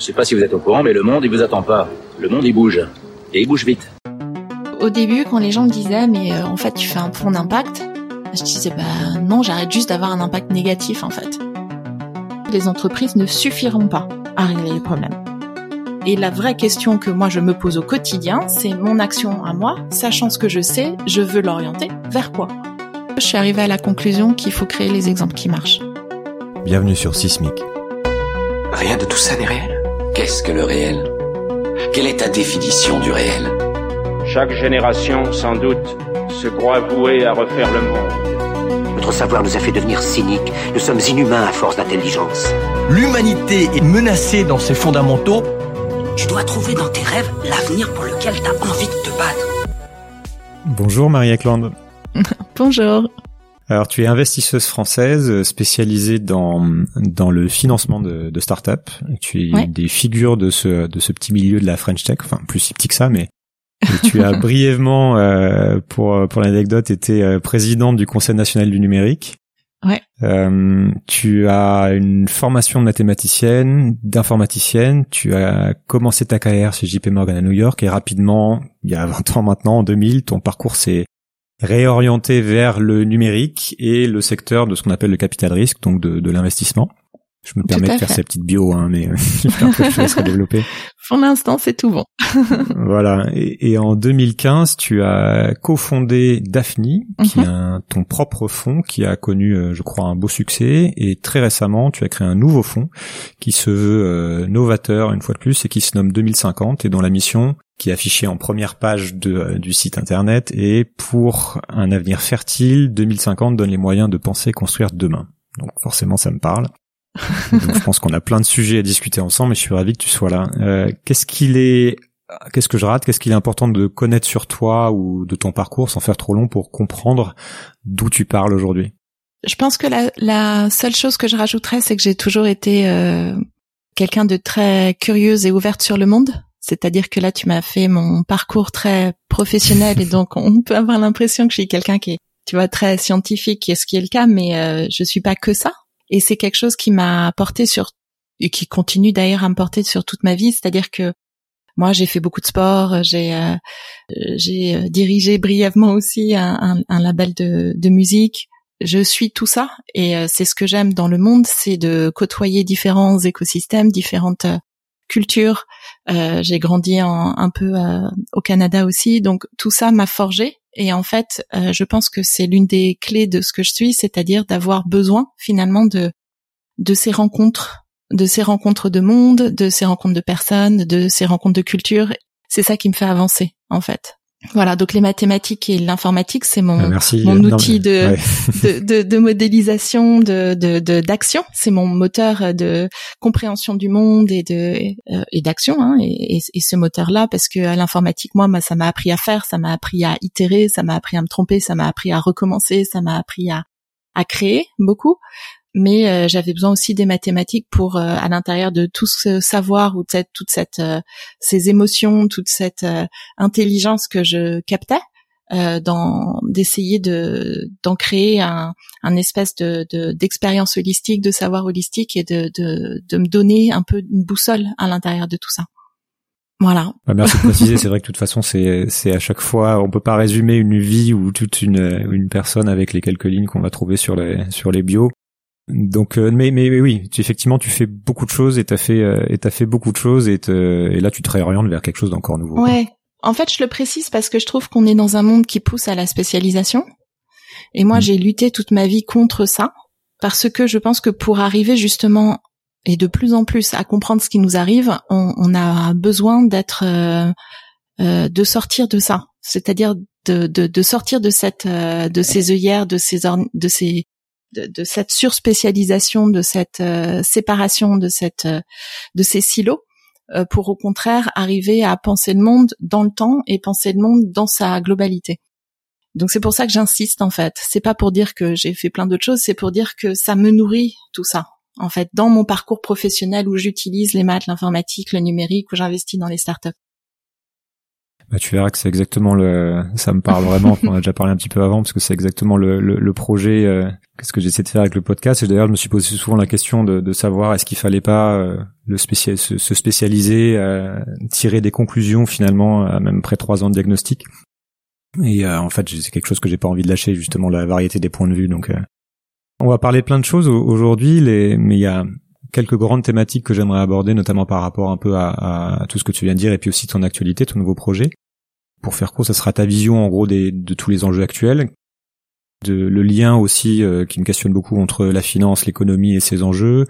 Je sais pas si vous êtes au courant, mais le monde, il vous attend pas. Le monde, il bouge. Et il bouge vite. Au début, quand les gens me disaient, mais euh, en fait, tu fais un fond d'impact, je disais, bah non, j'arrête juste d'avoir un impact négatif, en fait. Les entreprises ne suffiront pas à régler les problèmes. Et la vraie question que moi je me pose au quotidien, c'est mon action à moi, sachant ce que je sais, je veux l'orienter vers quoi? Je suis arrivée à la conclusion qu'il faut créer les exemples qui marchent. Bienvenue sur Sismic. Rien de tout ça n'est réel? Qu'est-ce que le réel? Quelle est ta définition du réel? Chaque génération, sans doute, se croit vouée à refaire le monde. Notre savoir nous a fait devenir cyniques. Nous sommes inhumains à force d'intelligence. L'humanité est menacée dans ses fondamentaux. Tu dois trouver dans tes rêves l'avenir pour lequel tu as envie de te battre. Bonjour Marie Eklund. Bonjour. Alors tu es investisseuse française spécialisée dans dans le financement de, de start-up. Tu es Ouais. une des figures de ce de ce petit milieu de la French Tech, enfin plus si petit que ça, mais et tu as brièvement, euh, pour pour l'anecdote, été euh, présidente du Conseil national du numérique. Ouais. Euh, tu as une formation de mathématicienne, d'informaticienne. Tu as commencé ta carrière chez JP Morgan à New York et rapidement, il y a 20 ans maintenant, en 2000, ton parcours s'est réorienté vers le numérique et le secteur de ce qu'on appelle le capital risque, donc de, de l'investissement. Je me Tout permets de faire cette petite bio, hein, mais euh, j'espère que je laisserai développer. Pour l'instant, c'est tout bon. Voilà. Et, et en 2015, tu as cofondé Daphne, qui Mhm. est un- ton propre fonds qui a connu, euh, je crois, un beau succès. Et très récemment, tu as créé un nouveau fonds qui se veut euh, novateur une fois de plus et qui se nomme 2050 et dont la mission qui est affichée en première page de, euh, du site internet est pour un avenir fertile, 2050 donne les moyens de penser et construire demain. Donc forcément, ça me parle. Donc je pense qu'on a plein de sujets à discuter ensemble et je suis ravi que tu sois là. Euh, qu'est-ce qu'il est Qu'est-ce que je rate? Qu'est-ce qu'il est important de connaître sur toi ou de ton parcours sans faire trop long pour comprendre d'où tu parles aujourd'hui? Je pense que la, la seule chose que je rajouterais, c'est que j'ai toujours été euh, quelqu'un de très curieuse et ouverte sur le monde. C'est-à-dire que là, tu m'as fait mon parcours très professionnel et donc on peut avoir l'impression que je suis quelqu'un qui est, tu vois, très scientifique, et ce qui est le cas, mais euh, je suis pas que ça. Et c'est quelque chose qui m'a porté sur et qui continue d'ailleurs à me porter sur toute ma vie. C'est-à-dire que moi, j'ai fait beaucoup de sport, j'ai euh, j'ai euh, dirigé brièvement aussi un, label de, musique. Je suis tout ça et euh, c'est ce que j'aime dans le monde, c'est de côtoyer différents écosystèmes, différentes euh, cultures. Euh, j'ai grandi en, un peu euh, au Canada aussi, donc tout ça m'a forgé. Et en fait, euh, je pense que c'est l'une des clés de ce que je suis, c'est-à-dire d'avoir besoin finalement de de ces rencontres, de ces rencontres de monde, de ces rencontres de personnes, de ces rencontres de culture. C'est ça qui me fait avancer, en fait. Voilà, donc les mathématiques et l'informatique, c'est mon Merci. mon outil de- ouais. de, de, de modélisation, de de- d'action. c'est mon moteur de compréhension du monde et de euh, et d'action. Hein, et, et, et ce moteur-là, parce que à l'informatique, moi, moi, ça m'a appris à faire, ça m'a appris à itérer, ça m'a appris à me tromper, ça m'a appris à recommencer, ça m'a appris à à créer beaucoup. Mais euh, j'avais besoin aussi des mathématiques pour, euh, à l'intérieur de tout ce savoir ou cette, toute cette, euh, ces émotions, toute cette euh, intelligence que je captais, euh, dans d'essayer de d'en créer un, un espèce de de- d'expérience holistique, de savoir holistique et de, de de me donner un peu une boussole à l'intérieur de tout ça. Voilà. Bah, merci de préciser. C'est vrai que de toute façon, c'est c'est à chaque fois, on peut pas résumer une vie ou toute une une personne avec les quelques lignes qu'on va trouver sur les sur les bios. Donc, euh, mais, mais mais oui, tu, effectivement, tu fais beaucoup de choses et t'as fait euh, et t'as fait beaucoup de choses et, te- et là, tu te réorientes vers quelque chose d'encore nouveau. Ouais. En fait, je le précise parce que je trouve qu'on est dans un monde qui pousse à la spécialisation. Et moi, Mm. j'ai lutté toute ma vie contre ça parce que je pense que pour arriver justement et de plus en plus à comprendre ce qui nous arrive, on, on a besoin d'être, euh, euh, de sortir de ça, c'est-à-dire de, de, de sortir de cette, euh, de ces œillères, de ces, de ces, de, de cette surspécialisation, de cette euh, séparation, de cette, euh, de ces silos euh, pour au contraire arriver à penser le monde dans le temps et penser le monde dans sa globalité. Donc c'est pour ça que j'insiste en fait. C'est pas pour dire que j'ai fait plein d'autres choses, c'est pour dire que ça me nourrit tout ça. En fait, dans mon parcours professionnel où j'utilise les maths, l'informatique, le numérique, où j'investis dans les startups. Bah, tu verras que c'est exactement le, ça me parle vraiment. on a déjà parlé un petit peu avant parce que c'est exactement le, le, le projet, euh, ce que j'essaie de faire avec le podcast. Et d'ailleurs, je me suis posé souvent la question de, de savoir est-ce qu'il fallait pas euh, le spécial, se, se spécialiser, euh, tirer des conclusions finalement, même après trois ans de diagnostic. Et euh, en fait, c'est quelque chose que j'ai pas envie de lâcher, justement la variété des points de vue. Donc, on va parler de plein de choses aujourd'hui, mais il y a quelques grandes thématiques que j'aimerais aborder, notamment par rapport un peu à, à, tout ce que tu viens de dire, et puis aussi ton actualité, ton nouveau projet. Pour faire court, ça sera ta vision en gros des, de tous les enjeux actuels, de, le lien aussi euh, qui me questionne beaucoup entre la finance, l'économie et ces enjeux,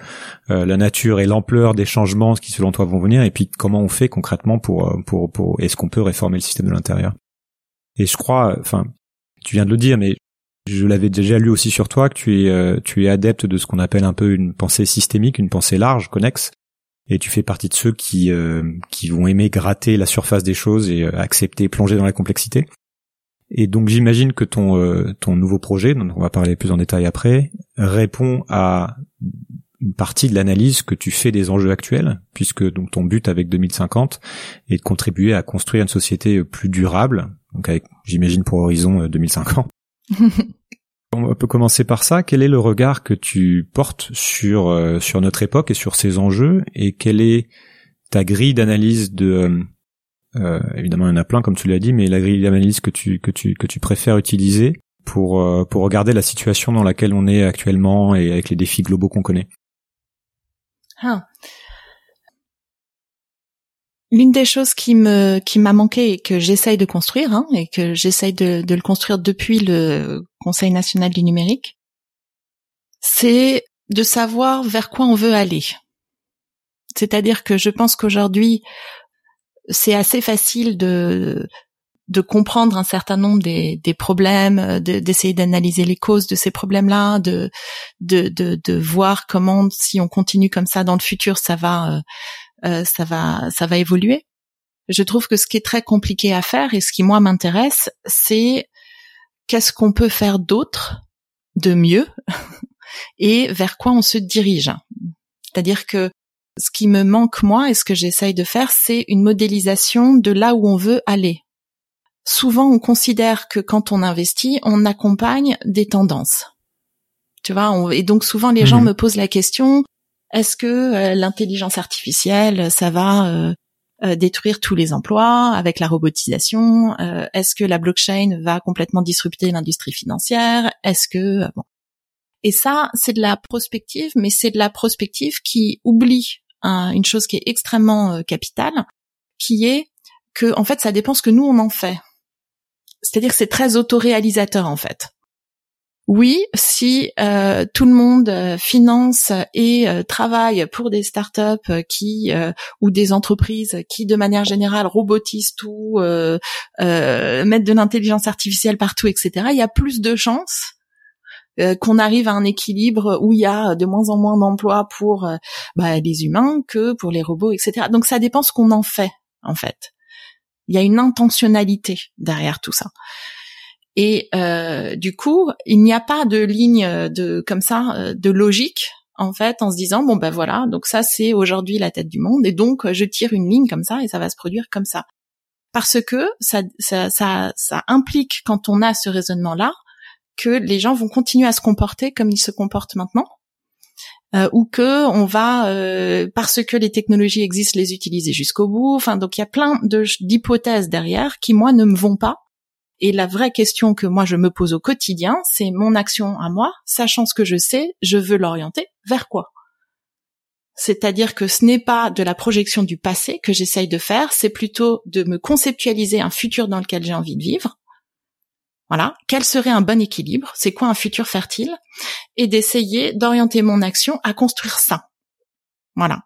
euh, la nature et l'ampleur des changements qui selon toi vont venir, et puis comment on fait concrètement pour euh, pour pour est-ce qu'on peut réformer le système de l'intérieur? Et je crois, enfin, tu viens de le dire, mais je l'avais déjà lu aussi sur toi que tu es tu es adepte de ce qu'on appelle un peu une pensée systémique, une pensée large, connexe, et tu fais partie de ceux qui euh, qui vont aimer gratter la surface des choses et euh, accepter plonger dans la complexité. Et donc j'imagine que ton euh, ton nouveau projet, dont on va parler plus en détail après, répond à une partie de l'analyse que tu fais des enjeux actuels, puisque donc ton but avec 2050 est de contribuer à construire une société plus durable, donc avec j'imagine pour horizon 2050. On peut commencer par ça. Quel est le regard que tu portes sur euh, sur notre époque et sur ces enjeux et quelle est ta grille d'analyse de euh, euh évidemment il y en a plein comme tu l'as dit mais la grille d'analyse que tu que tu que tu préfères utiliser pour euh, pour regarder la situation dans laquelle on est actuellement et avec les défis globaux qu'on connaît? Ah. L'une des choses qui me qui m'a manqué et que j'essaye de construire hein, et que j'essaye de, de, le construire depuis le Conseil national du numérique, c'est de savoir vers quoi on veut aller. C'est-à-dire que je pense qu'aujourd'hui, c'est assez facile de de comprendre un certain nombre des, des problèmes, d'essayer d'analyser les causes de ces problèmes-là, de, de, de de voir comment si on continue comme ça dans le futur, ça va euh, euh, ça va ça va évoluer. Je trouve que ce qui est très compliqué à faire et ce qui moi m'intéresse, c'est qu'est-ce qu'on peut faire d'autre, de mieux, et vers quoi on se dirige. C'est-à-dire que ce qui me manque moi et ce que j'essaye de faire, c'est une modélisation de là où on veut aller. Souvent, on considère que quand on investit, on accompagne des tendances. Tu vois, et donc souvent les gens mmh. me posent la question est-ce que euh, l'intelligence artificielle, ça va euh, euh, détruire tous les emplois avec la robotisation Est-ce que la blockchain va complètement disrupter l'industrie financière? Est-ce que bon. Et ça, c'est de la prospective, mais c'est de la prospective qui oublie une chose qui est extrêmement capitale, qui est que en fait, ça dépend ce que nous on en fait. C'est-à-dire que c'est très autoréalisateur en fait. Oui, si euh, tout le monde euh, finance et euh, travaille pour des startups qui ou des entreprises qui, de manière générale, robotisent tout, mettent de l'intelligence artificielle partout, etc., il y a plus de chances qu'on arrive à un équilibre où il y a de moins en moins d'emplois pour bah, les humains que pour les robots, etc. Donc ça dépend ce qu'on en fait, en fait. Il y a une intentionnalité derrière tout ça. Et euh, du coup, il n'y a pas de ligne de comme ça euh, de logique en fait en se disant bon ben voilà donc ça c'est aujourd'hui la tête du monde et donc je tire une ligne comme ça et ça va se produire comme ça. Parce que ça ça ça, ça implique quand on a ce raisonnement là que les gens vont continuer à se comporter comme ils se comportent maintenant euh, ou que on va euh, parce que les technologies existent les utiliser jusqu'au bout. Enfin donc il y a plein de d'hypothèses derrière qui moi ne me vont pas et la vraie question que moi je me pose au quotidien, c'est mon action à moi, sachant ce que je sais, je veux l'orienter vers quoi? C'est-à-dire que ce n'est pas de la projection du passé que j'essaye de faire, c'est plutôt de me conceptualiser un futur dans lequel j'ai envie de vivre. Voilà, quel serait un bon équilibre? C'est quoi un futur fertile? Et d'essayer d'orienter mon action à construire ça. Voilà.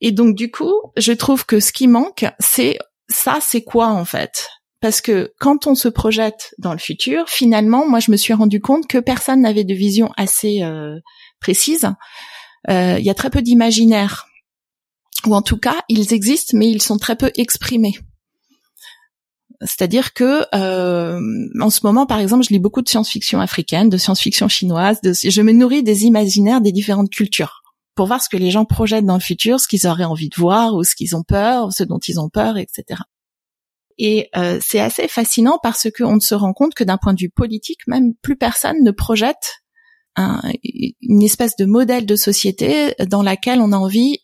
Et donc du coup, je trouve que ce qui manque, c'est ça, c'est quoi en fait? Parce que quand on se projette dans le futur, finalement, moi, je me suis rendu compte que personne n'avait de vision assez euh, précise. Euh, il y a très peu d'imaginaire, ou en tout cas, ils existent, mais ils sont très peu exprimés. C'est-à-dire que euh, en ce moment, par exemple, je lis beaucoup de science-fiction africaine, de science-fiction chinoise. De, je me nourris des imaginaires des différentes cultures pour voir ce que les gens projettent dans le futur, ce qu'ils auraient envie de voir ou ce qu'ils ont peur, ce dont ils ont peur, etc. Et euh, c'est assez fascinant parce qu'on se rend compte que d'un point de vue politique, même plus personne ne projette un, une espèce de modèle de société dans laquelle on a envie,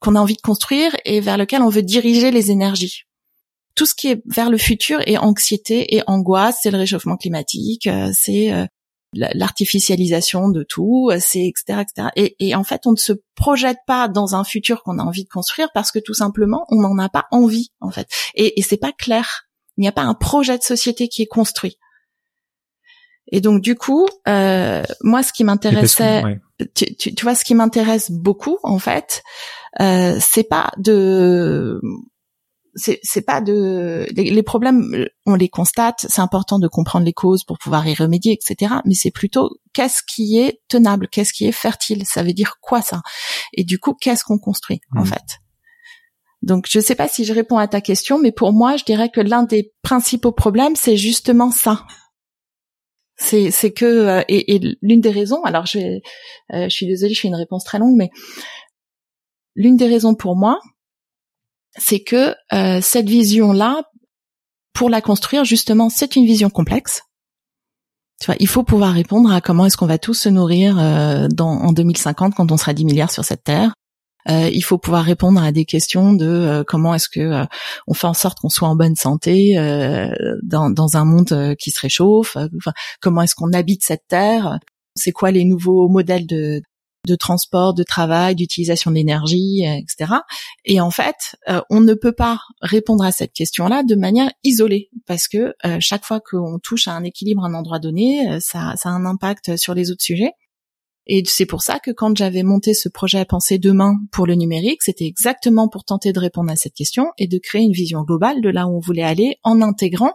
qu'on a envie de construire et vers lequel on veut diriger les énergies. Tout ce qui est vers le futur est anxiété et angoisse, c'est le réchauffement climatique, euh, c'est euh, l'artificialisation de tout, c'est etc., etc. Et, et, en fait, on ne se projette pas dans un futur qu'on a envie de construire parce que tout simplement, on n'en a pas envie, en fait. Et, et c'est pas clair. Il n'y a pas un projet de société qui est construit. Et donc, du coup, euh, moi, ce qui m'intéressait, tu, tu, tu, vois, ce qui m'intéresse beaucoup, en fait, euh, c'est pas de c'est pas de les, problèmes on les constate c'est important de comprendre les causes pour pouvoir y remédier etc mais c'est plutôt qu'est-ce qui est tenable qu'est-ce qui est fertile ça veut dire quoi ça? Et du coup qu'est-ce qu'on construit en mmh. fait? Donc je sais pas si je réponds à ta question mais pour moi je dirais que l'un des principaux problèmes c'est justement ça. C'est c'est que euh, et, et l'une des raisons alors je euh, je suis désolée je fais une réponse très longue mais l'une des raisons pour moi c'est que euh, cette vision-là, pour la construire, justement, c'est une vision complexe. Tu vois, il faut pouvoir répondre à comment est-ce qu'on va tous se nourrir euh, dans, en 2050 quand on sera 10 milliards sur cette terre. Euh, il faut pouvoir répondre à des questions de comment est-ce que on fait en sorte qu'on soit en bonne santé dans, un monde qui se réchauffe. Comment est-ce qu'on habite cette terre C'est quoi les nouveaux modèles de, de transport, de travail, d'utilisation d'énergie, euh, etc. Et en fait, euh, on ne peut pas répondre à cette question-là de manière isolée, parce que euh, chaque fois qu'on touche à un équilibre à un endroit donné, ça, ça a un impact sur les autres sujets. Et c'est pour ça que quand j'avais monté ce projet à penser demain pour le numérique, c'était exactement pour tenter de répondre à cette question et de créer une vision globale de là où on voulait aller en intégrant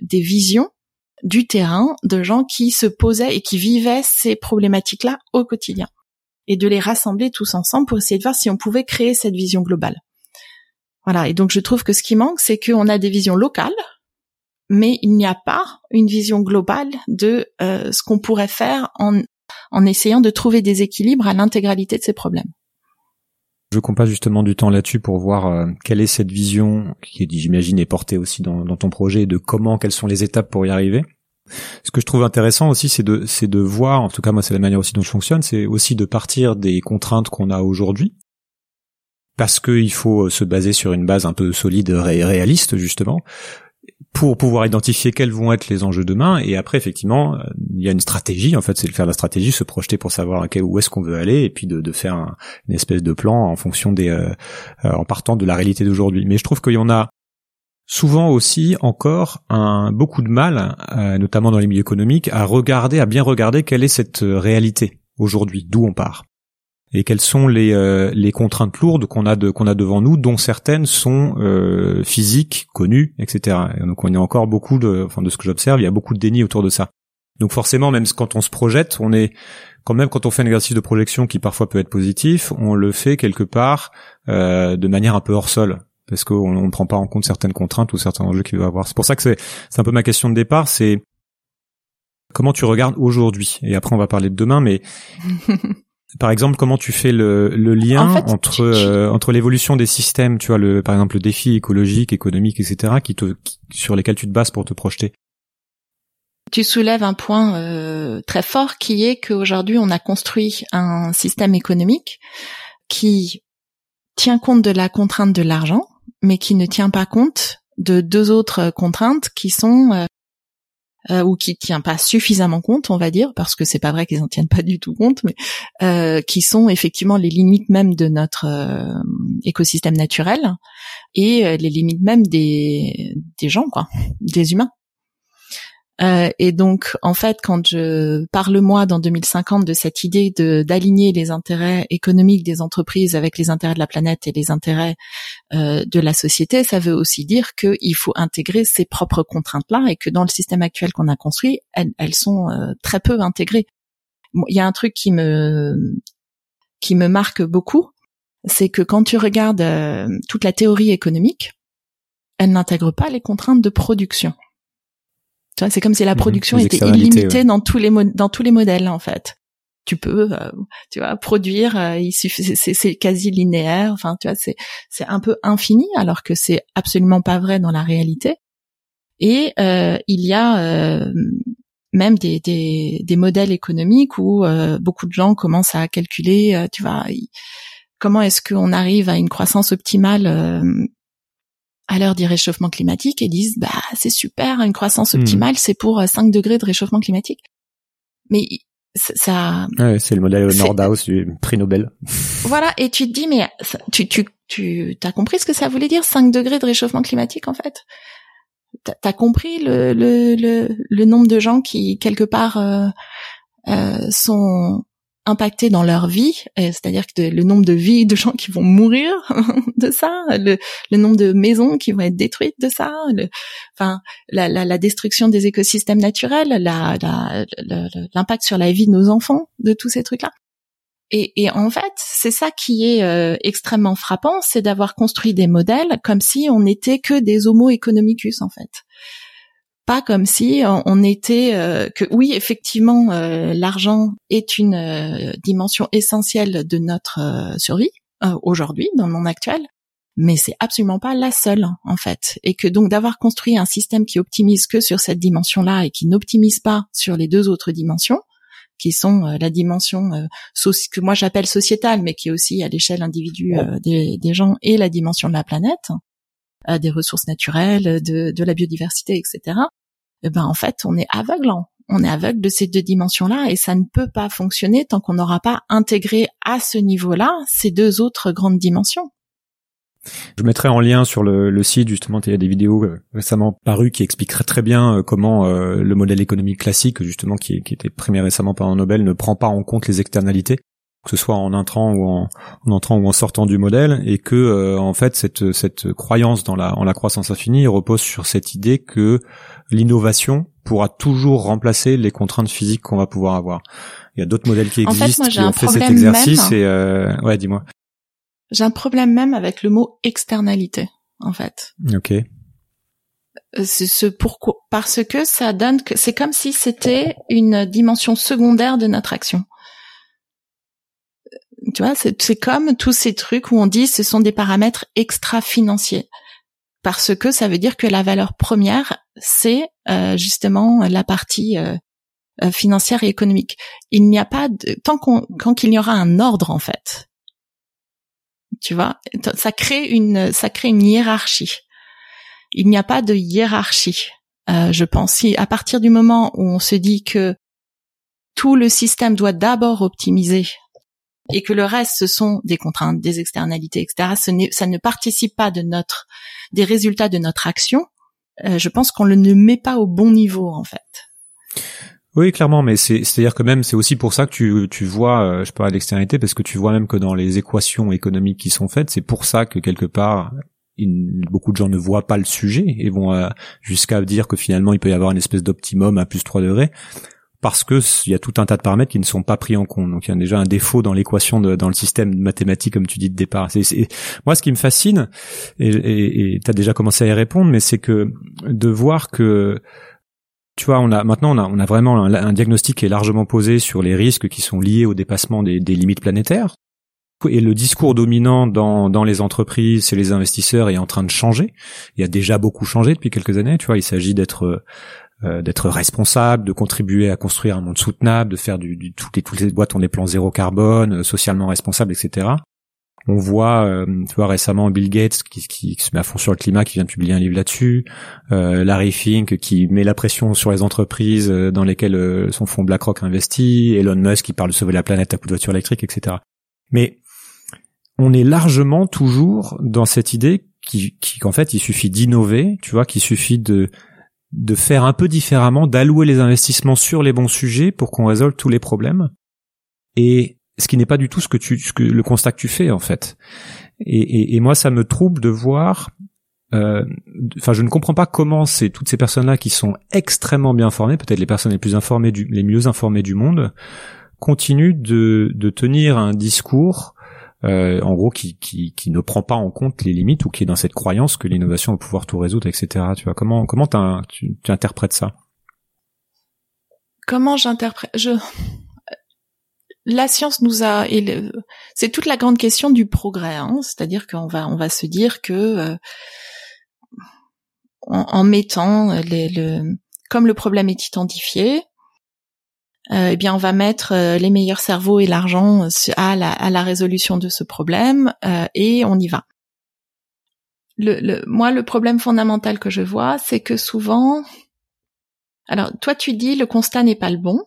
des visions du terrain de gens qui se posaient et qui vivaient ces problématiques-là au quotidien et de les rassembler tous ensemble pour essayer de voir si on pouvait créer cette vision globale. Voilà. Et donc je trouve que ce qui manque, c'est qu'on a des visions locales, mais il n'y a pas une vision globale de euh, ce qu'on pourrait faire en, en essayant de trouver des équilibres à l'intégralité de ces problèmes. Je compte pas justement du temps là-dessus pour voir euh, quelle est cette vision qui, j'imagine, est portée aussi dans, dans ton projet, de comment, quelles sont les étapes pour y arriver. Ce que je trouve intéressant aussi, c'est de, voir, en tout cas moi c'est la manière aussi dont je fonctionne, c'est aussi de partir des contraintes qu'on a aujourd'hui, parce qu'il faut se baser sur une base un peu solide et réaliste justement, pour pouvoir identifier quels vont être les enjeux demain. Et après, effectivement, il y a une stratégie. En fait, c'est de faire la stratégie, se projeter pour savoir à quel, où est-ce qu'on veut aller, et puis de, faire une espèce de plan en fonction des, euh, euh, en partant de la réalité d'aujourd'hui. Mais je trouve qu'il y en a souvent aussi encore beaucoup de mal, euh, notamment dans les milieux économiques, à regarder, à bien regarder quelle est cette euh, réalité aujourd'hui, d'où on part, et quelles sont les, euh, contraintes lourdes qu'on a de, qu'on a devant nous, dont certaines sont physiques, connues, etc. donc on est encore beaucoup de, enfin de ce que j'observe, il y a beaucoup de déni autour de ça. Donc forcément, même quand on se projette, on est quand même quand on fait un exercice de projection qui parfois peut être positif, on le fait quelque part de manière un peu hors sol parce qu'on ne prend pas en compte certaines contraintes ou certains enjeux qu'il va avoir. C'est pour ça que c'est un peu ma question de départ, c'est comment tu regardes aujourd'hui? Et après on va parler de demain, mais par exemple comment tu fais le, le lien entre euh, entre l'évolution des systèmes, tu vois le par exemple le défi écologique, économique, etc. qui te sur lesquels tu te bases pour te projeter? Tu soulèves un point euh, très fort qui est qu'aujourd'hui on a construit un système économique qui tient compte de la contrainte de l'argent, mais qui ne tient pas compte de deux autres contraintes qui sont euh, euh, ou qui tient pas suffisamment compte, on va dire, parce que c'est pas vrai qu'ils en tiennent pas du tout compte, mais euh, qui sont effectivement les limites même de notre euh, écosystème naturel et euh, les limites même des des gens, quoi, des humains. Euh, et donc, en fait, quand je parle moi dans 2050 de cette idée de d'aligner les intérêts économiques des entreprises avec les intérêts de la planète et les intérêts euh, de la société, ça veut aussi dire qu'il faut intégrer ses propres contraintes-là et que dans le système actuel qu'on a construit, elles, elles sont euh, très peu intégrées. Il y a un truc qui me qui me marque beaucoup, c'est que quand tu regardes toute la théorie économique, elle n'intègre pas les contraintes de production c'est comme si la mhm. production était illimitée dans tous les dans tous les modèles en fait. tu peux, euh, tu vois, produire. Euh, il suffit, c'est quasi linéaire. Enfin, tu vois, c'est c'est un peu infini, alors que c'est absolument pas vrai dans la réalité. Et euh, il y a même des, des, des, modèles économiques où beaucoup de gens commencent à calculer, tu vois, comment est-ce qu'on arrive à une croissance optimale à l'heure du réchauffement climatique et disent bah c'est super une croissance hmm. optimale c'est pour 5 degrés de réchauffement climatique mais ça. Ouais, c'est le modèle Nordhaus du prix Nobel. Voilà, et tu te dis, mais tu tu tu t'as compris ce que ça voulait dire 5 degrés de réchauffement climatique en fait? T'as compris le, le le le nombre de gens qui quelque part euh, euh, sont impactés dans leur vie, c'est-à-dire que le nombre de vies de gens qui vont mourir de ça, le, nombre de maisons qui vont être détruites de ça, enfin la, destruction des écosystèmes naturels, l'impact sur la vie de nos enfants, de tous ces trucs-là. Et, et, en fait, c'est ça qui est euh, extrêmement frappant, c'est d'avoir construit des modèles comme si on n'était que des Homo economicus en fait pas comme si on était euh, que oui effectivement euh, l'argent est une euh, dimension essentielle de notre survie aujourd'hui dans le monde actuel mais c'est absolument pas la seule en fait. Et que donc d'avoir construit un système qui optimise que sur cette dimension là et qui n'optimise pas sur les deux autres dimensions qui sont la dimension que moi j'appelle sociétale mais qui est aussi à l'échelle individuelle des, des, gens et la dimension de la planète des ressources naturelles, de, la biodiversité, etc. Eh ben en fait, on est aveugle. On est aveugle de ces deux dimensions-là et ça ne peut pas fonctionner tant qu'on n'aura pas intégré à ce niveau-là ces deux autres grandes dimensions. Je mettrai en lien sur le, site justement, il y a des vidéos euh, récemment parues qui expliqueraient très bien euh, comment euh, le modèle économique classique, justement, qui, qui était primé récemment par un Nobel, ne prend pas en compte les externalités que ce soit en entrant ou en, entrant ou en sortant du modèle, et que euh, en fait cette cette croyance dans la en la croissance infinie repose sur cette idée que l'innovation pourra toujours remplacer les contraintes physiques qu'on va pouvoir avoir. Il y a d'autres modèles qui existent qui ont fait cet exercice et euh, ouais, dis-moi. J'ai un problème même avec le mot externalité, en fait. Ok. Euh, c'est ce pourquoi parce que ça donne que c'est comme si c'était une dimension secondaire de notre action tu vois, c'est comme tous ces trucs où on dit ce sont des paramètres extra-financiers. Parce que ça veut dire que la valeur première, c'est euh, justement la partie euh, euh, financière et économique. Il n'y a pas de, tant qu'on quand qu'il y aura un ordre en fait. Tu vois, ça crée une ça crée une hiérarchie. Il n'y a pas de hiérarchie. je pense si à partir du moment où on se dit que tout le système doit d'abord optimiser et que le reste ce sont des contraintes, des externalités, etc. Ce ça ne participe pas de notre des résultats de notre action. Euh, je pense qu'on le ne met pas au bon niveau en fait. Oui, clairement, mais c'est c'est-à-dire que même c'est aussi pour ça que tu tu vois, euh, je parle l'externalité parce que tu vois même que dans les équations économiques qui sont faites, c'est pour ça que quelque part beaucoup de gens ne voient pas le sujet et vont euh, jusqu'à dire que finalement il peut y avoir une espèce d'optimum à plus 3 degrés parce que il y a tout un tas de paramètres qui ne sont pas pris en compte. Donc il y a déjà un défaut dans l'équation dans le système mathématique comme tu dis de départ. C'est, moi ce qui me fascine et tu as déjà commencé à y répondre, mais c'est que de voir que tu vois, on a maintenant on a, on a vraiment un, diagnostic qui est largement posé sur les risques qui sont liés au dépassement des, des limites planétaires. Et le discours dominant dans, dans les entreprises, chez les investisseurs, est en train de changer. Il y a déjà beaucoup changé depuis quelques années. Tu vois, il s'agit d'être euh, d'être responsable, de contribuer à construire un monde soutenable, de faire du, du toutes les toutes les boîtes ont des plans zéro carbone, euh, socialement responsables, etc. On voit, euh, tu vois récemment Bill Gates qui, qui, se met à fond sur le climat, qui vient de publier un livre là-dessus. Euh, Larry Fink qui met la pression sur les entreprises dans lesquelles son fonds BlackRock investit. Elon Musk qui parle de sauver la planète à coup de voiture électrique, etc. Mais on est largement toujours dans cette idée qui, qu'en fait il suffit d'innover, tu vois, qu'il suffit de de faire un peu différemment, d'allouer les investissements sur les bons sujets pour qu'on résolve tous les problèmes. Et ce qui n'est pas du tout ce que tu, ce que, le constat que tu fais en fait. Et, et, moi, ça me trouble de voir. Euh, enfin, je ne comprends pas comment c'est toutes ces personnes-là qui sont extrêmement bien formées, peut-être les personnes les plus informées, du, les mieux informées du monde, continuent de, de tenir un discours euh, en gros qui, qui, qui, ne prend pas en compte les limites ou qui est dans cette croyance que l'innovation va pouvoir tout résoudre, etc. Tu vois comment comment tu, interprètes ça? Comment j'interprète Je la science nous a, c'est toute la grande question du progrès, hein, c'est-à-dire qu'on va, on va se dire que euh, en, mettant le, comme le problème est identifié, euh, eh bien, on va mettre euh, les meilleurs cerveaux et l'argent à la, à la résolution de ce problème et on y va. Moi, le problème fondamental que je vois, c'est que souvent, alors toi, tu dis le constat n'est pas le bon.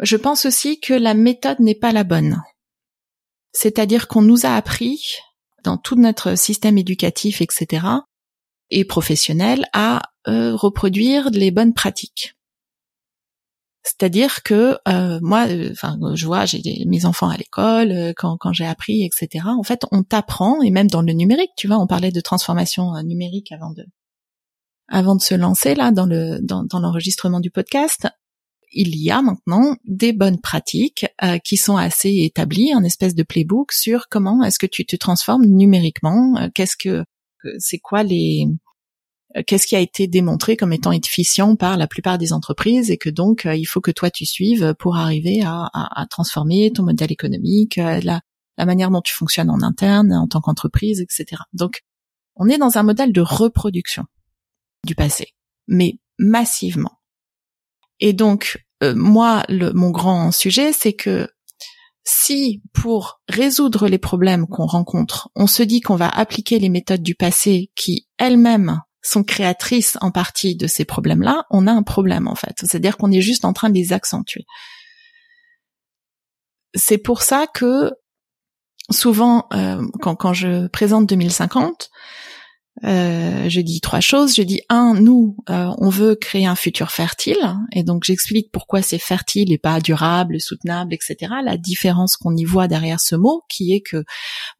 Je pense aussi que la méthode n'est pas la bonne. C'est-à-dire qu'on nous a appris, dans tout notre système éducatif, etc., et professionnel, à euh, reproduire les bonnes pratiques. C'est-à-dire que euh, moi, euh, enfin, je vois, j'ai mes enfants à l'école, quand, quand j'ai appris, etc. En fait, on t'apprend, et même dans le numérique, tu vois, on parlait de transformation numérique avant de avant de se lancer là dans le dans, dans l'enregistrement du podcast il y a maintenant des bonnes pratiques euh, qui sont assez établies, un espèce de playbook sur comment est-ce que tu te transformes numériquement, euh, qu'est-ce que euh, c'est quoi les qu'est-ce qui a été démontré comme étant efficient par la plupart des entreprises et que donc il faut que toi tu suives pour arriver à, transformer ton modèle économique, la, la manière dont tu fonctionnes en interne en tant qu'entreprise, etc. Donc on est dans un modèle de reproduction du passé, mais massivement. Et donc, euh, moi, mon grand sujet, c'est que si pour résoudre les problèmes qu'on rencontre, on se dit qu'on va appliquer les méthodes du passé qui elles-mêmes sont créatrices en partie de ces problèmes-là, on a un problème en fait. C'est-à-dire qu'on est juste en train de les accentuer. C'est pour ça que souvent, euh, quand, quand je présente 2050, euh, je dis trois choses. Je dis un, nous, euh, on veut créer un futur fertile, et donc j'explique pourquoi c'est fertile et pas durable, soutenable, etc. La différence qu'on y voit derrière ce mot, qui est que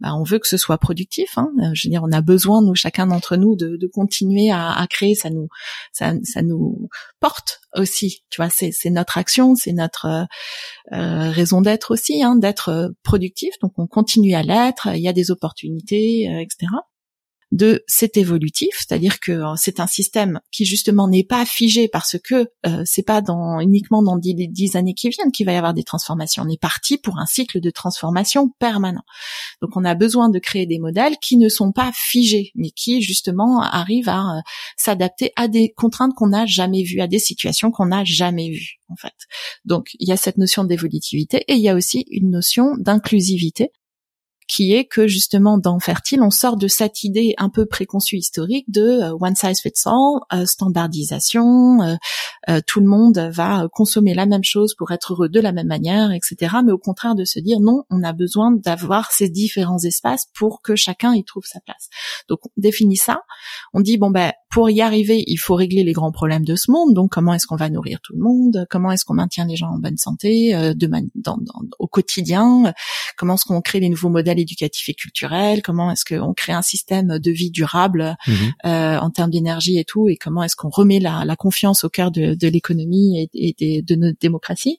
bah, on veut que ce soit productif. Hein. Euh, je veux dire, on a besoin, nous, chacun d'entre nous, de, de continuer à, à, créer. Ça nous, ça, ça, nous porte aussi. Tu vois, c'est, notre action, c'est notre euh, euh raison d'être aussi, hein, d'être productif. Donc on continue à l'être. Il y a des opportunités, etc de c'est évolutif, c'est-à-dire que euh, c'est un système qui justement n'est pas figé parce que euh, c'est pas dans uniquement dans les dix années qui viennent qu'il va y avoir des transformations. On est parti pour un cycle de transformation permanent. Donc on a besoin de créer des modèles qui ne sont pas figés, mais qui justement arrivent à euh, s'adapter à des contraintes qu'on n'a jamais vues, à des situations qu'on n'a jamais vues en fait. Donc il y a cette notion d'évolutivité et il y a aussi une notion d'inclusivité qui est que justement dans Fertile, on sort de cette idée un peu préconçue historique de euh, one size fits all, euh, standardisation, euh, tout le monde va consommer la même chose pour être heureux de la même manière, etc. Mais au contraire de se dire non, on a besoin d'avoir ces différents espaces pour que chacun y trouve sa place. Donc on définit ça, on dit bon ben pour y arriver, il faut régler les grands problèmes de ce monde. Donc comment est-ce qu'on va nourrir tout le monde? Comment est-ce qu'on maintient les gens en bonne santé de dans, au quotidien? Comment est-ce qu'on crée des nouveaux modèles éducatif et culturel, comment est-ce qu'on crée un système de vie durable mhm. euh, en termes d'énergie et tout, et comment est-ce qu'on remet la, confiance au cœur de, l'économie et, de notre démocratie.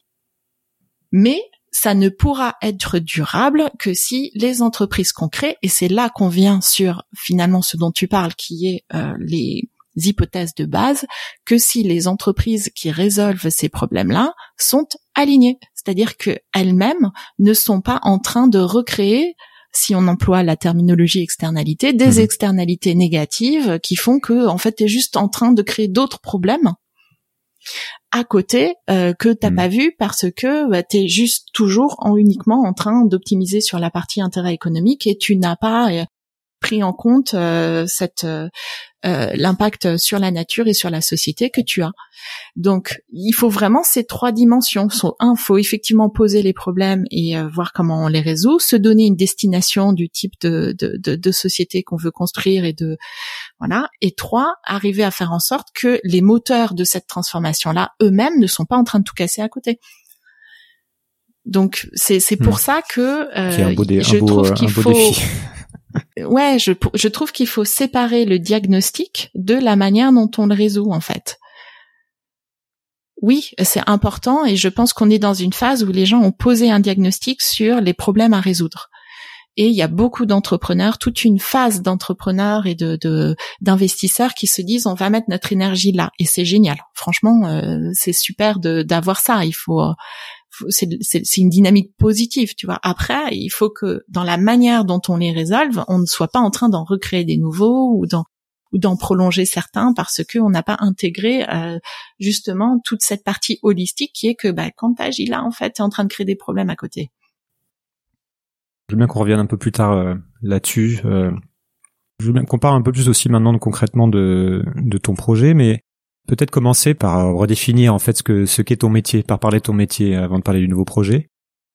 Mais ça ne pourra être durable que si les entreprises qu'on crée, et c'est là qu'on vient sur finalement ce dont tu parles, qui est euh, les hypothèses de base, que si les entreprises qui résolvent ces problèmes-là sont alignées, c'est-à-dire qu'elles-mêmes ne sont pas en train de recréer si on emploie la terminologie externalité, des mhm. externalités négatives qui font que en fait tu es juste en train de créer d'autres problèmes à côté euh, que t'as mhm. pas vu parce que bah, tu es juste toujours en uniquement en train d'optimiser sur la partie intérêt économique et tu n'as pas euh, pris en compte euh, cette euh, euh, l'impact sur la nature et sur la société que tu as. Donc, il faut vraiment ces trois dimensions. Sont un, faut effectivement poser les problèmes et voir comment on les résout, se donner une destination du type de, de, de, de société qu'on veut construire et de voilà. Et trois, arriver à faire en sorte que les moteurs de cette transformation-là eux-mêmes ne sont pas en train de tout casser à côté. Donc c'est c'est pour hmm. ça que je trouve qu'il faut ouais, je, je trouve qu'il faut séparer le diagnostic de la manière dont on le résout en fait. Oui, c'est important et je pense qu'on est dans une phase où les gens ont posé un diagnostic sur les problèmes à résoudre. Et il y a beaucoup d'entrepreneurs, toute une phase d'entrepreneurs et de d'investisseurs qui se disent on va mettre notre énergie là et c'est génial. Franchement, euh, c'est super d'avoir ça. Il faut c'est une dynamique positive, tu vois. Après, il faut que dans la manière dont on les résolve, on ne soit pas en train d'en recréer des nouveaux ou d'en prolonger certains parce que on n'a pas intégré euh, justement toute cette partie holistique qui est que bah, quand tu agis là, en fait, tu es en train de créer des problèmes à côté. Je veux bien qu'on revienne un peu plus tard euh, là-dessus. Euh, je veux bien qu'on parle un peu plus aussi maintenant concrètement de, de ton projet, mais peut-être commencer par redéfinir en fait ce que ce qu'est ton métier, par parler de ton métier avant de parler du nouveau projet.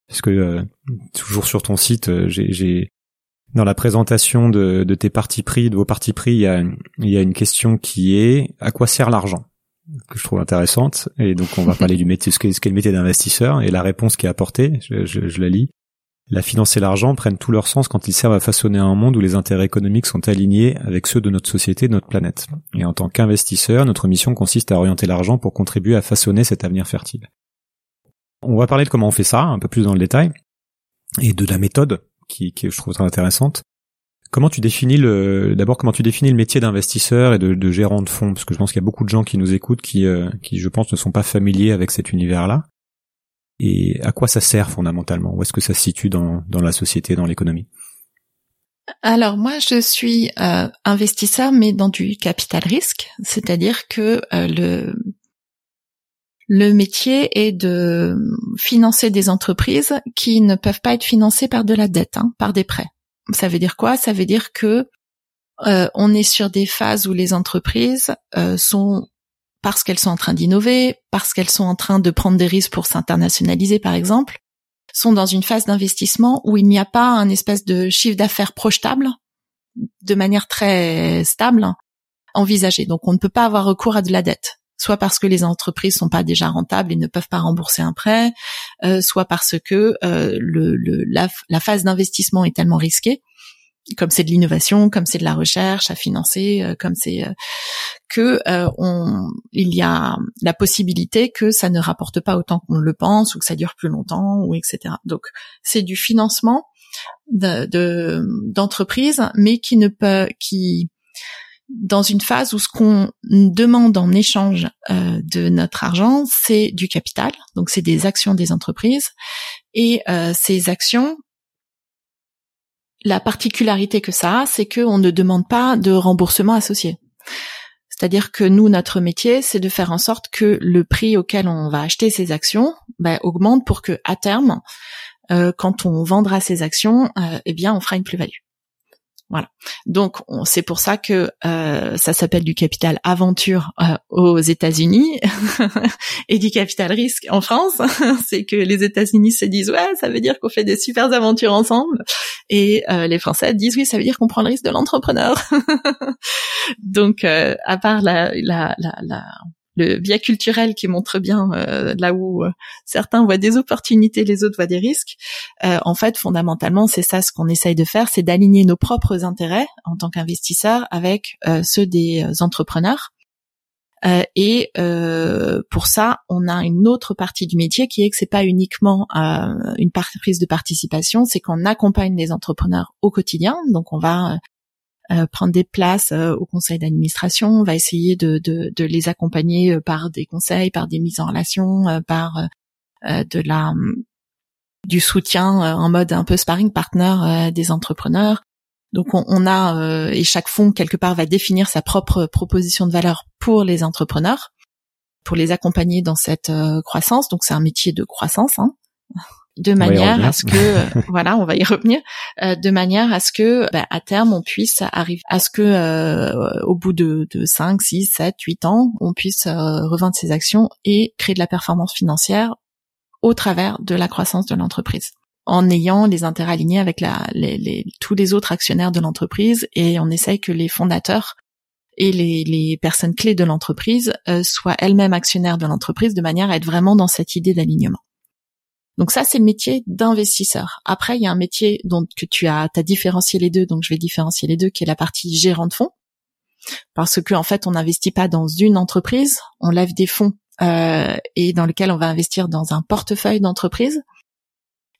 Parce que toujours sur ton site, j'ai dans la présentation de, de, tes partis pris, de vos partis pris, il y, a, il y a une question qui est à quoi sert l'argent? Que je trouve intéressante. Et donc on va parler du métier, ce qu'est le métier d'investisseur et la réponse qui est apportée. Je, je, je la lis. La finance et l'argent prennent tout leur sens quand ils servent à façonner un monde où les intérêts économiques sont alignés avec ceux de notre société, de notre planète. Et en tant qu'investisseur, notre mission consiste à orienter l'argent pour contribuer à façonner cet avenir fertile. On va parler de comment on fait ça, un peu plus dans le détail, et de la méthode qui, qui je trouve très intéressante. Comment tu définis le d'abord comment tu définis le métier d'investisseur et de, de, gérant de fonds? Parce que je pense qu'il y a beaucoup de gens qui nous écoutent qui euh, qui je pense ne sont pas familiers avec cet univers-là. Et à quoi ça sert fondamentalement? Où est-ce que ça se situe dans dans la société, dans l'économie? Alors moi je suis euh, investisseur mais dans du capital risque, c'est-à-dire que euh, le le métier est de financer des entreprises qui ne peuvent pas être financées par de la dette, hein, par des prêts. Ça veut dire quoi? Ça veut dire que euh, on est sur des phases où les entreprises euh, sont parce qu'elles sont en train d'innover, parce qu'elles sont en train de prendre des risques pour s'internationaliser, par exemple, sont dans une phase d'investissement où il n'y a pas un espèce de chiffre d'affaires projetable de manière très stable envisagé. Donc on ne peut pas avoir recours à de la dette soit parce que les entreprises sont pas déjà rentables et ne peuvent pas rembourser un prêt, euh, soit parce que euh, la, phase d'investissement est tellement risquée, comme c'est de l'innovation, comme c'est de la recherche à financer, euh, comme c'est que on, il y a la possibilité que ça ne rapporte pas autant qu'on le pense ou que ça dure plus longtemps ou etc. Donc c'est du financement d'entreprises, de, mais qui ne peut qui dans une phase où ce qu'on demande en échange euh, de notre argent, c'est du capital, donc c'est des actions des entreprises, et euh, ces actions, la particularité que ça a, c'est qu'on ne demande pas de remboursement associé. C'est-à-dire que nous, notre métier, c'est de faire en sorte que le prix auquel on va acheter ces actions ben, augmente pour que, à terme, euh, quand on vendra ces actions, eh bien, on fera une plus-value. Voilà. Donc c'est pour ça que euh, ça s'appelle du capital aventure euh, aux États-Unis et du capital risque en France. c'est que les États-Unis se disent ouais, ça veut dire qu'on fait des super aventures ensemble, et euh, les Français disent oui, ça veut dire qu'on prend le risque de l'entrepreneur. Donc à part la, la, la, la le biais culturel qui montre bien euh, là où euh, certains voient des opportunités, les autres voient des risques. Euh, en fait, fondamentalement, c'est ça ce qu'on essaye de faire, c'est d'aligner nos propres intérêts en tant qu'investisseurs avec ceux des entrepreneurs. et pour ça, on a une autre partie du métier qui est que c'est pas uniquement une prise de participation, c'est qu'on accompagne les entrepreneurs au quotidien. Donc, on va euh, prendre des places euh, au conseil d'administration. On va essayer de, les accompagner euh, par des conseils, par des mises en relation, par de la du soutien en mode un peu sparring partner des entrepreneurs. Donc on, on a et chaque fonds quelque part va définir sa propre proposition de valeur pour les entrepreneurs, pour les accompagner dans cette croissance. Donc c'est un métier de croissance. Hein de manière à ce que euh, voilà on va y revenir euh, de manière à ce que bah, à terme on puisse arriver à ce que euh, au bout de, de 5 6 7 8 ans on puisse revendre ses actions et créer de la performance financière au travers de la croissance de l'entreprise en ayant les intérêts alignés avec la, les, tous les autres actionnaires de l'entreprise et on essaye que les fondateurs et les, les personnes clés de l'entreprise soient elles-mêmes actionnaires de l'entreprise de manière à être vraiment dans cette idée d'alignement. Donc ça, c'est le métier d'investisseur. Après, il y a un métier dont que tu as, as différencié les deux, donc je vais différencier les deux, qui est la partie gérant de fonds, parce que en fait, on n'investit pas dans une entreprise, on lève des fonds euh, et dans lequel on va investir dans un portefeuille d'entreprise.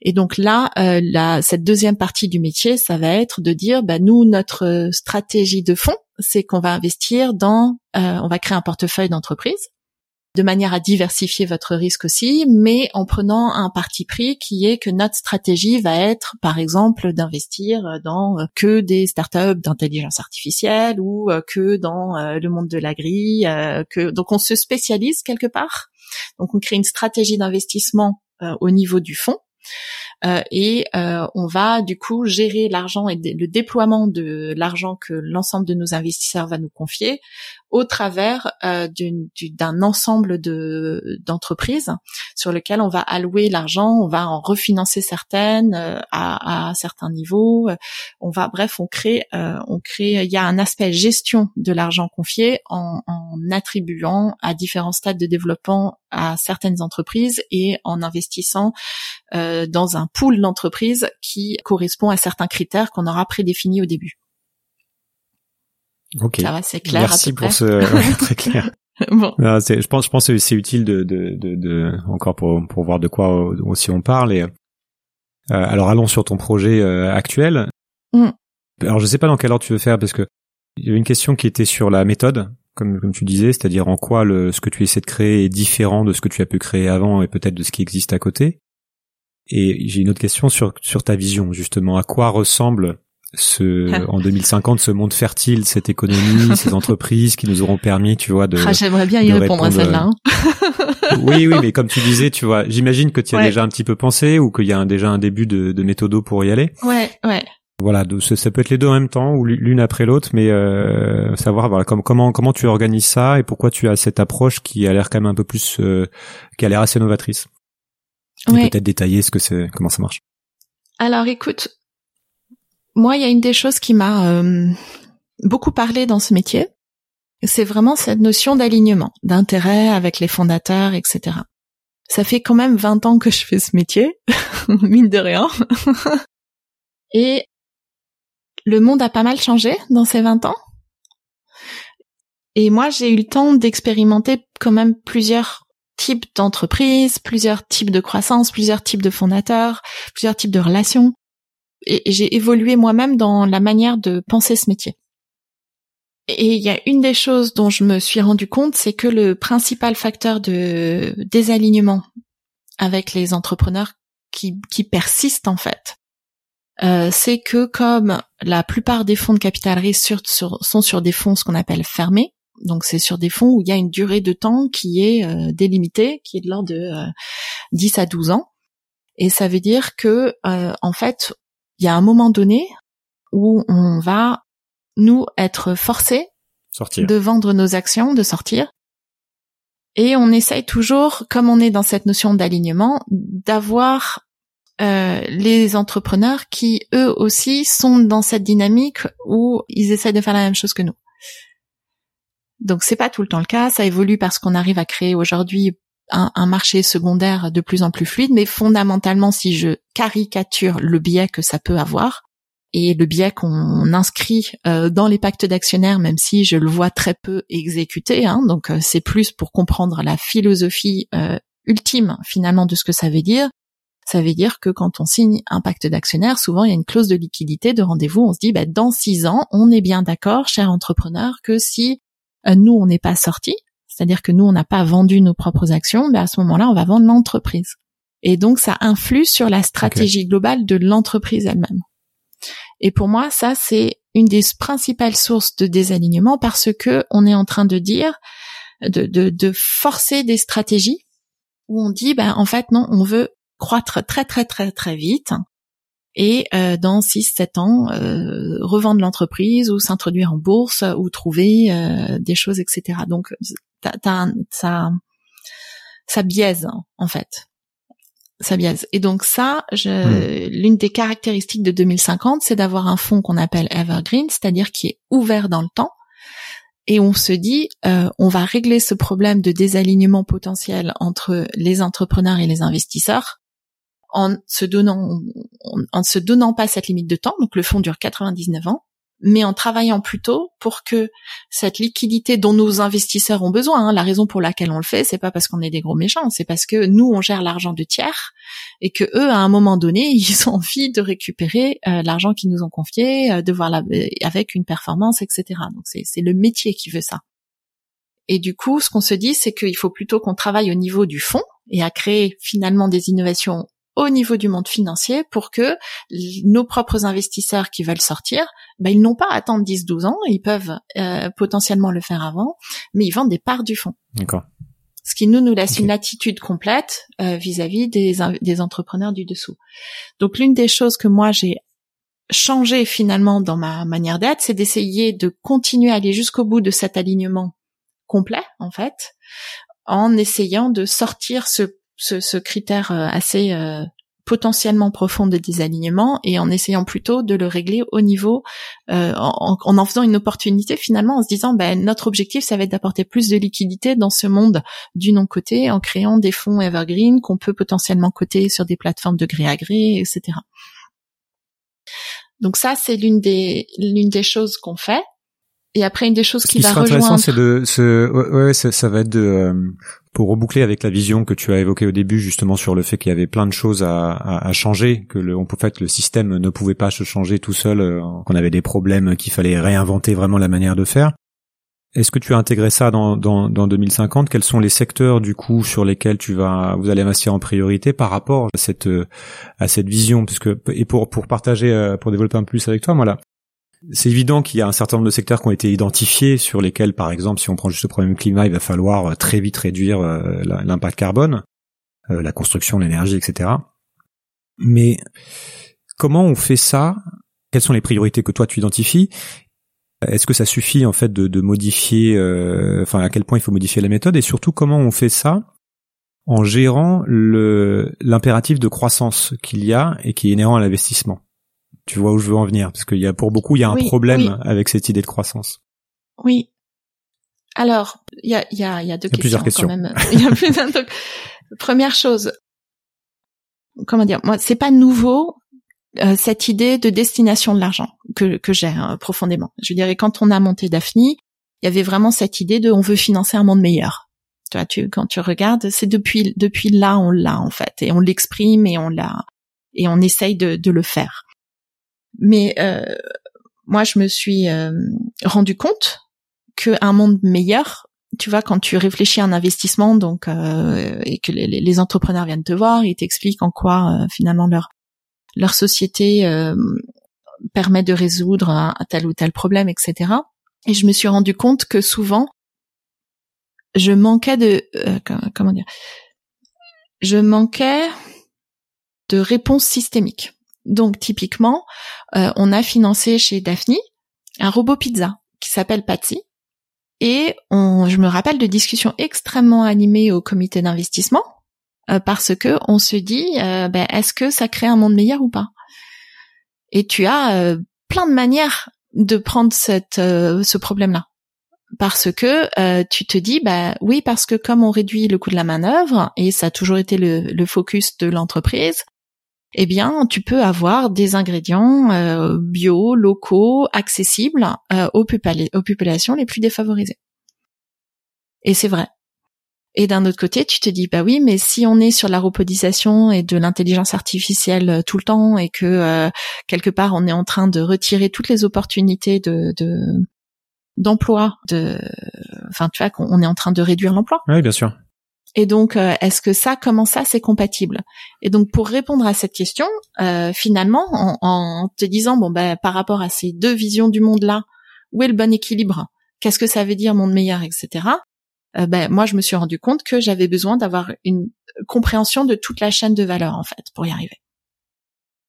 Et donc là, euh, cette deuxième partie du métier, ça va être de dire, bah, nous, notre stratégie de fonds, c'est qu'on va investir dans, euh, on va créer un portefeuille d'entreprise de manière à diversifier votre risque aussi, mais en prenant un parti pris qui est que notre stratégie va être, par exemple, d'investir dans euh, que des startups d'intelligence artificielle ou euh, que dans euh, le monde de l'agri, que donc on se spécialise quelque part. Donc on crée une stratégie d'investissement au niveau du fonds et on va du coup gérer l'argent et le déploiement de l'argent que l'ensemble de nos investisseurs va nous confier au travers euh, d'un ensemble de d'entreprises sur lequel on va allouer l'argent, on va en refinancer certaines à, à, certains niveaux, on va bref on crée on crée il y a un aspect gestion de l'argent confié en, en attribuant à différents stades de développement à certaines entreprises et en investissant euh, dans un pool d'entreprises qui correspond à certains critères qu'on aura prédéfinis au début. Ok. C'est clair. Merci pour ce très clair. bon. je pense, je pense que c'est utile de, de, de, de, encore pour, pour voir de quoi aussi on parle. Et, euh, alors allons sur ton projet euh, actuel. Mm. Alors je sais pas dans quel ordre tu veux faire parce que il y a une question qui était sur la méthode, comme, comme tu disais, c'est-à-dire en quoi le, ce que tu essaies de créer est différent de ce que tu as pu créer avant et peut-être de ce qui existe à côté. Et j'ai une autre question sur, sur ta vision, justement. À quoi ressemble ce, ah. en 2050, ce monde fertile, cette économie, ces entreprises qui nous auront permis, tu vois, de. Ah, j'aimerais bien y répondre, à celle-là. Hein. oui, oui, mais comme tu disais, tu vois, j'imagine que tu as déjà un petit peu pensé ou qu'il y a déjà un début de, de méthodo pour y aller. Ouais, ouais. Voilà, ça peut être les deux en même temps ou l'une après l'autre, mais euh, savoir voilà, comment comment tu organises ça et pourquoi tu as cette approche qui a l'air quand même un peu plus, euh, qui a l'air assez novatrice peut-être détailler ce que c'est, comment ça marche. Alors écoute, moi il y a une des choses qui m'a euh, beaucoup parlé dans ce métier, c'est vraiment cette notion d'alignement, d'intérêt avec les fondateurs, etc. Ça fait quand même 20 ans que je fais ce métier, mine de rien. Et le monde a pas mal changé dans ces 20 ans. Et moi, j'ai eu le temps d'expérimenter quand même plusieurs types d'entreprises, plusieurs types de croissance, plusieurs types de fondateurs, plusieurs types de relations. Et j'ai évolué moi-même dans la manière de penser ce métier. Et il y a une des choses dont je me suis rendu compte, c'est que le principal facteur de désalignement avec les entrepreneurs qui, qui persistent en fait, euh, c'est que comme la plupart des fonds de capital risque sont sur des fonds ce qu'on appelle fermés, donc c'est sur des fonds où il y a une durée de temps qui est euh, délimitée, qui est de l'ordre de 10 euh, à 12 ans. Et ça veut dire que euh, en fait, il y a un moment donné où on va nous être forcés de vendre nos actions, de sortir. Et on essaye toujours, comme on est dans cette notion d'alignement, d'avoir les entrepreneurs qui eux aussi sont dans cette dynamique où ils essaient de faire la même chose que nous. Donc c'est pas tout le temps le cas, ça évolue parce qu'on arrive à créer aujourd'hui un, marché secondaire de plus en plus fluide, mais fondamentalement, si je caricature le biais que ça peut avoir et le biais qu'on inscrit euh, dans les pactes d'actionnaires, même si je le vois très peu exécuté, hein, donc euh, c'est plus pour comprendre la philosophie euh, ultime finalement de ce que ça veut dire. Ça veut dire que quand on signe un pacte d'actionnaires, souvent il y a une clause de liquidité, de rendez-vous. On se dit, bah, dans six ans, on est bien d'accord, cher entrepreneur, que si nous, on n'est pas sorti, c'est-à-dire que nous, on n'a pas vendu nos propres actions, mais à ce moment-là, on va vendre l'entreprise. Et donc, ça influe sur la stratégie globale de l'entreprise elle-même. Et pour moi, ça, c'est une des principales sources de désalignement parce que on est en train de dire, de, de, de forcer des stratégies où on dit, ben, en fait, non, on veut croître très, très, très, très vite et euh, dans 6-7 ans euh, revendre l'entreprise ou s'introduire en bourse ou trouver euh, des choses etc donc ça ça biaise en fait. Ça biaise. Et donc ça je, l'une des caractéristiques de 2050 c'est d'avoir un fonds qu'on appelle evergreen c'est-à-dire qui est ouvert dans le temps. Et on se dit on va régler ce problème de désalignement potentiel entre les entrepreneurs et les investisseurs en se donnant, en, se donnant pas cette limite de temps. Donc le fonds dure 99 ans, mais en travaillant plutôt pour que cette liquidité dont nos investisseurs ont besoin, hein, la raison pour laquelle on le fait, c'est pas parce qu'on est des gros méchants, c'est parce que nous on gère l'argent de tiers et que eux à un moment donné ils ont envie de récupérer euh, l'argent qu'ils nous ont confié, euh, de voir la, avec une performance, etc. Donc c'est le métier qui veut ça. Et du coup, ce qu'on se dit, c'est qu'il faut plutôt qu'on travaille au niveau du fond et à créer finalement des innovations au niveau du monde financier pour que nos propres investisseurs qui veulent sortir, ben, ils n'ont pas à attendre 10-12 ans, ils peuvent euh, potentiellement le faire avant, mais ils vendent des parts du fonds. D'accord. Ce qui nous nous laisse une attitude complète euh, vis-à-vis des, des entrepreneurs du dessous. Donc l'une des choses que moi j'ai changé finalement dans ma manière d'être, c'est d'essayer de continuer à aller jusqu'au bout de cet alignement complet en fait, en essayant de sortir ce ce, ce critère euh, assez euh, potentiellement profond de désalignement et en essayant plutôt de le régler au niveau euh, en, en, faisant une opportunité finalement en se disant ben notre objectif ça va être d'apporter plus de liquidité dans ce monde du non coté en créant des fonds evergreen qu'on peut potentiellement coter sur des plateformes de gré à gré etc donc ça c'est l'une des l'une des choses qu'on fait. Et après, une des choses qui, qui va rejoindre... intéressant, c'est de, ce, ouais, ça, ça, va être de, euh, pour reboucler avec la vision que tu as évoquée au début, justement sur le fait qu'il y avait plein de choses à, changer, que le, peut fait le système ne pouvait pas se changer tout seul, euh, qu'on avait des problèmes, qu'il fallait réinventer vraiment la manière de faire. Est-ce que tu as intégré ça dans, dans, dans 2050 Quels sont les secteurs du coup sur lesquels tu vas vous allez investir en priorité par rapport à cette à cette vision? Parce que et pour pour partager euh, pour développer un plus avec toi, voilà, c'est évident qu'il y a un certain nombre de secteurs qui ont été identifiés sur lesquels, par exemple, si on prend juste le problème climat, il va falloir euh, très vite réduire euh, l'impact carbone, euh, la construction, l'énergie, etc. Mais comment on fait ça? Quelles sont les priorités que toi tu identifies? Est-ce que ça suffit en fait de, modifier, enfin à quel point il faut modifier la méthode? Et surtout, comment on fait ça en gérant l'impératif de croissance qu'il y a et qui est inhérent à l'investissement? Tu vois où je veux en venir Parce qu'il y a pour beaucoup, il y a un problème avec cette idée de croissance. Oui. Alors, il y a, y, a, y a deux y a questions, questions, quand même. Il y a plusieurs Première chose, comment dire Moi, c'est pas nouveau euh, cette idée de destination de l'argent que, que j'ai hein, profondément. Je dirais quand on a monté Daphne, il y avait vraiment cette idée de on veut financer un monde meilleur. Tu vois, tu, quand tu regardes, c'est depuis depuis là on l'a en fait et on l'exprime et on l'a et on essaye de, de le faire. Mais euh, moi, je me suis euh, rendu compte qu'un monde meilleur, tu vois, quand tu réfléchis à un investissement, donc euh, et que les, entrepreneurs viennent te voir, ils t'expliquent en quoi finalement leur leur société permet de résoudre un, tel ou tel problème, etc. Et je me suis rendu compte que souvent, je manquais de comment dire, je manquais de réponses systémiques. Donc typiquement, euh, on a financé chez Daphne un robot pizza qui s'appelle Patsy. Et on, je me rappelle de discussions extrêmement animées au comité d'investissement euh, parce que on se dit, euh, ben, est-ce que ça crée un monde meilleur ou pas? Et tu as plein de manières de prendre ce problème-là parce que tu te dis bah oui parce que comme on réduit le coût de la manœuvre et ça a toujours été le focus de l'entreprise eh bien, tu peux avoir des ingrédients euh, bio, locaux, accessibles euh, aux, populations les plus défavorisées. Et c'est vrai. Et d'un autre côté, tu te dis bah oui, mais si on est sur la robotisation et de l'intelligence artificielle euh, tout le temps et que quelque part on est en train de retirer toutes les opportunités de, d'emploi, de, enfin tu vois qu'on est en train de réduire l'emploi. Oui, bien sûr. Et donc, euh, est-ce que ça, comment ça, c'est compatible? Et donc, pour répondre à cette question, euh, finalement, en, te disant, bon, ben, par rapport à ces deux visions du monde-là, où est le bon équilibre? Qu'est-ce que ça veut dire monde meilleur, etc. Euh, ben, moi, je me suis rendu compte que j'avais besoin d'avoir une compréhension de toute la chaîne de valeur, en fait, pour y arriver.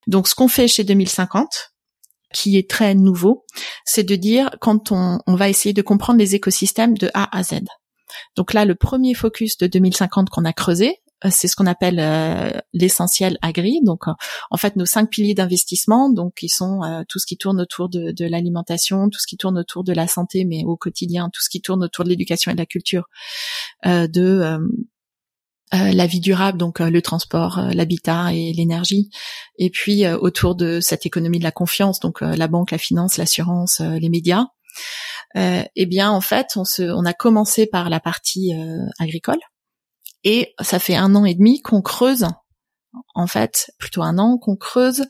Donc, ce qu'on fait chez 2050, qui est très nouveau, c'est de dire quand on va essayer de comprendre les écosystèmes de A à Z. Donc là, le premier focus de 2050 qu'on a creusé, euh, c'est ce qu'on appelle euh, l'essentiel agri. Donc, euh, en fait, nos cinq piliers d'investissement, donc ils sont tout ce qui tourne autour de, l'alimentation, tout ce qui tourne autour de la santé, mais au quotidien, tout ce qui tourne autour de l'éducation et de la culture, de la vie durable, donc le transport, l'habitat et l'énergie, et puis autour de cette économie de la confiance, donc la banque, la finance, l'assurance, les médias eh bien en fait on se, on a commencé par la partie euh, agricole et ça fait un an et demi qu'on creuse, en fait plutôt un an qu'on creuse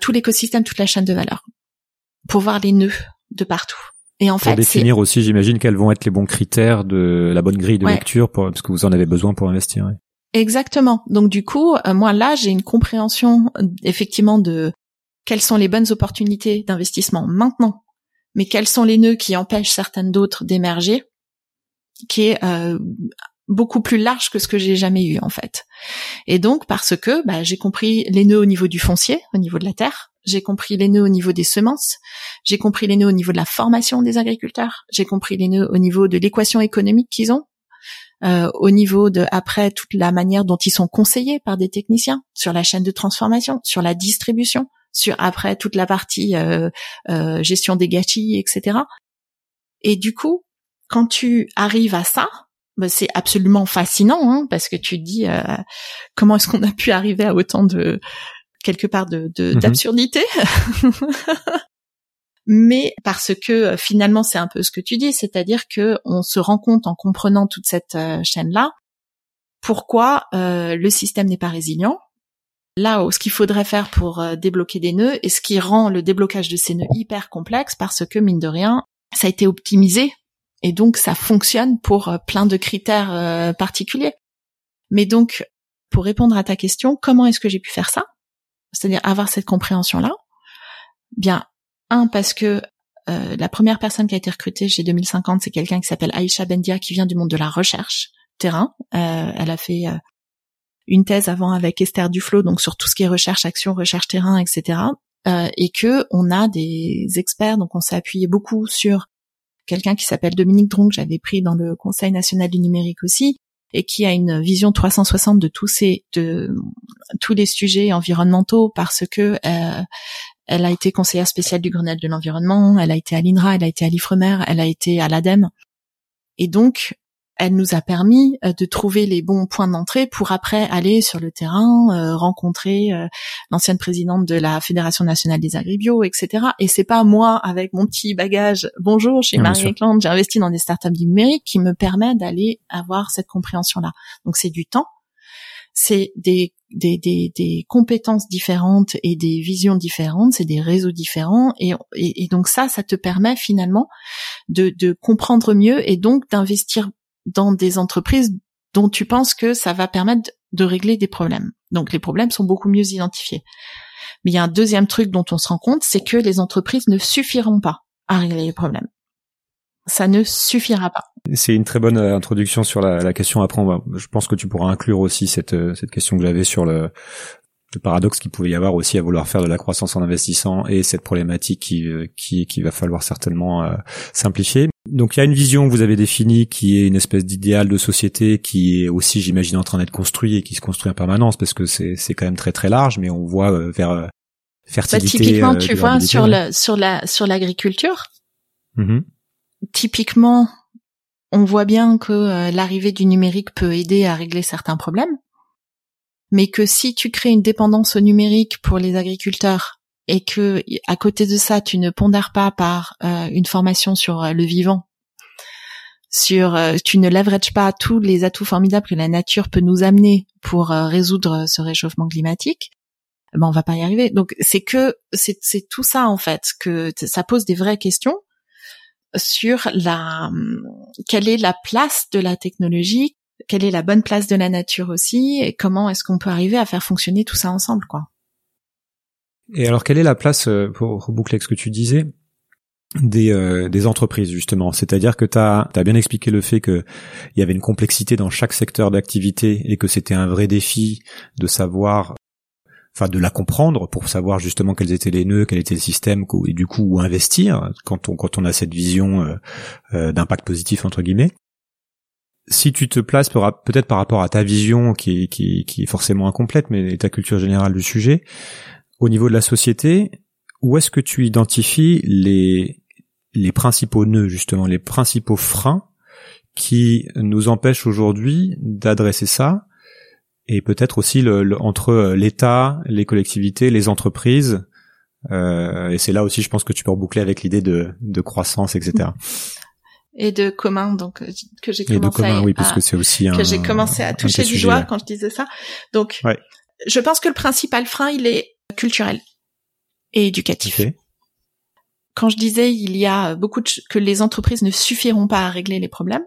tout l'écosystème, toute la chaîne de valeur pour voir les nœuds de partout. Et en pour fait, définir aussi, j'imagine quels vont être les bons critères de la bonne grille de lecture, pour, parce que vous en avez besoin pour investir. Exactement. Donc du coup, euh, moi là, j'ai une compréhension effectivement de quelles sont les bonnes opportunités d'investissement maintenant, mais quels sont les nœuds qui empêchent certaines d'autres d'émerger, qui est euh, beaucoup plus large que ce que j'ai jamais eu en fait. Et donc parce que bah, j'ai compris les nœuds au niveau du foncier, au niveau de la terre, j'ai compris les nœuds au niveau des semences, j'ai compris les nœuds au niveau de la formation des agriculteurs, j'ai compris les nœuds au niveau de l'équation économique qu'ils ont, euh, au niveau de après toute la manière dont ils sont conseillés par des techniciens sur la chaîne de transformation, sur la distribution, sur après toute la partie euh, euh, gestion des gâchis, etc. Et du coup, quand tu arrives à ça, bah, c'est absolument fascinant hein, parce que tu te dis euh, comment est-ce qu'on a pu arriver à autant de quelque part de mhm. d'absurdité mais parce que euh, finalement c'est un peu ce que tu dis c'est-à-dire que on se rend compte en comprenant toute cette euh, chaîne là pourquoi le système n'est pas résilient là ce qu'il faudrait faire pour débloquer des nœuds et ce qui rend le déblocage de ces nœuds hyper complexe parce que mine de rien ça a été optimisé et donc ça fonctionne pour euh, plein de critères euh, particuliers. Mais donc, pour répondre à ta question, comment est-ce que j'ai pu faire ça? C'est-à-dire avoir cette compréhension-là? Bien, un, parce que euh, la première personne qui a été recrutée chez 2050, c'est quelqu'un qui s'appelle Aïcha Bendia, qui vient du monde de la recherche terrain. elle a fait une thèse avant avec Esther Duflo, donc sur tout ce qui est recherche, action, recherche terrain, etc. et que on a des experts, donc on s'est appuyé beaucoup sur quelqu'un qui s'appelle Dominique Dron que j'avais pris dans le Conseil national du numérique aussi et qui a une vision 360 de tous ces de tous les sujets environnementaux parce que euh, elle a été conseillère spéciale du Grenelle de l'environnement, elle a été à l'INRA, elle a été à l'IFREMER, elle a été à l'ADEME. Et donc, elle nous a permis euh, de trouver les bons points d'entrée pour après aller sur le terrain, euh, rencontrer euh, l'ancienne présidente de la Fédération nationale des agribio, etc. Et c'est pas moi avec mon petit bagage bonjour, chez Marie Eklund, j'ai investi dans des startups du numérique qui me permet d'aller avoir cette compréhension-là. Donc c'est du temps, c'est des, des, des, des, compétences différentes et des visions différentes, c'est des réseaux différents, et, et, et, donc ça, ça te permet finalement de, de comprendre mieux et donc d'investir dans des entreprises dont tu penses que ça va permettre de régler des problèmes. Donc les problèmes sont beaucoup mieux identifiés. Mais il y a un deuxième truc dont on se rend compte, c'est que les entreprises ne suffiront pas à régler les problèmes. Ça ne suffira pas. C'est une très bonne euh, introduction sur la, question. Après, je pense que tu pourras inclure aussi cette, euh, cette question que j'avais sur le, le paradoxe qu'il pouvait y avoir aussi à vouloir faire de la croissance en investissant et cette problématique qui euh, qui, qui va falloir certainement euh, simplifier. Donc il y a une vision que vous avez définie qui est une espèce d'idéal de société qui est aussi j'imagine en train d'être construit et qui se construit en permanence parce que c'est c'est quand même très très large mais on voit euh, vers fertilité. Bah, typiquement tu vois sur la sur la sur l'agriculture. Mm-hmm. Typiquement on voit bien que l'arrivée du numérique peut aider à régler certains problèmes mais que si tu crées une dépendance au numérique pour les agriculteurs et que à côté de ça tu ne pondères pas par euh, une formation sur euh, le vivant, sur euh, tu ne leverages pas tous les atouts formidables que la nature peut nous amener pour résoudre ce réchauffement climatique, ben on va pas y arriver. Donc c'est que c'est c'est tout ça en fait que ça pose des vraies questions sur la quelle est la place de la technologie, quelle est la bonne place de la nature aussi et comment est-ce qu'on peut arriver à faire fonctionner tout ça ensemble quoi. Et alors quelle est la place euh, pour reboucler ce que tu disais des, euh, des entreprises justement, c'est-à-dire que tu as, bien expliqué le fait qu'il y avait une complexité dans chaque secteur d'activité et que c'était un vrai défi de savoir enfin de la comprendre pour savoir justement quels étaient les nœuds, quel était le système et du coup où investir quand on quand on a cette vision euh, d'impact positif entre guillemets si tu te places peut-être par rapport à ta vision qui, est forcément incomplète, mais ta culture générale du sujet, au niveau de la société, où est-ce que tu identifies les, principaux nœuds, justement, les principaux freins qui nous empêchent aujourd'hui d'adresser ça et peut-être aussi entre l'État, les collectivités, les entreprises. Euh, et c'est là aussi, je pense que tu peux reboucler avec l'idée de croissance, etc et de commun donc euh, que j'ai commencé commun, à, oui, parce que c'est aussi que j'ai commencé à toucher du doigt quand je disais ça. Donc, je pense que le principal frein il est culturel et éducatif. quand je disais il y a beaucoup de que les entreprises ne suffiront pas à régler les problèmes,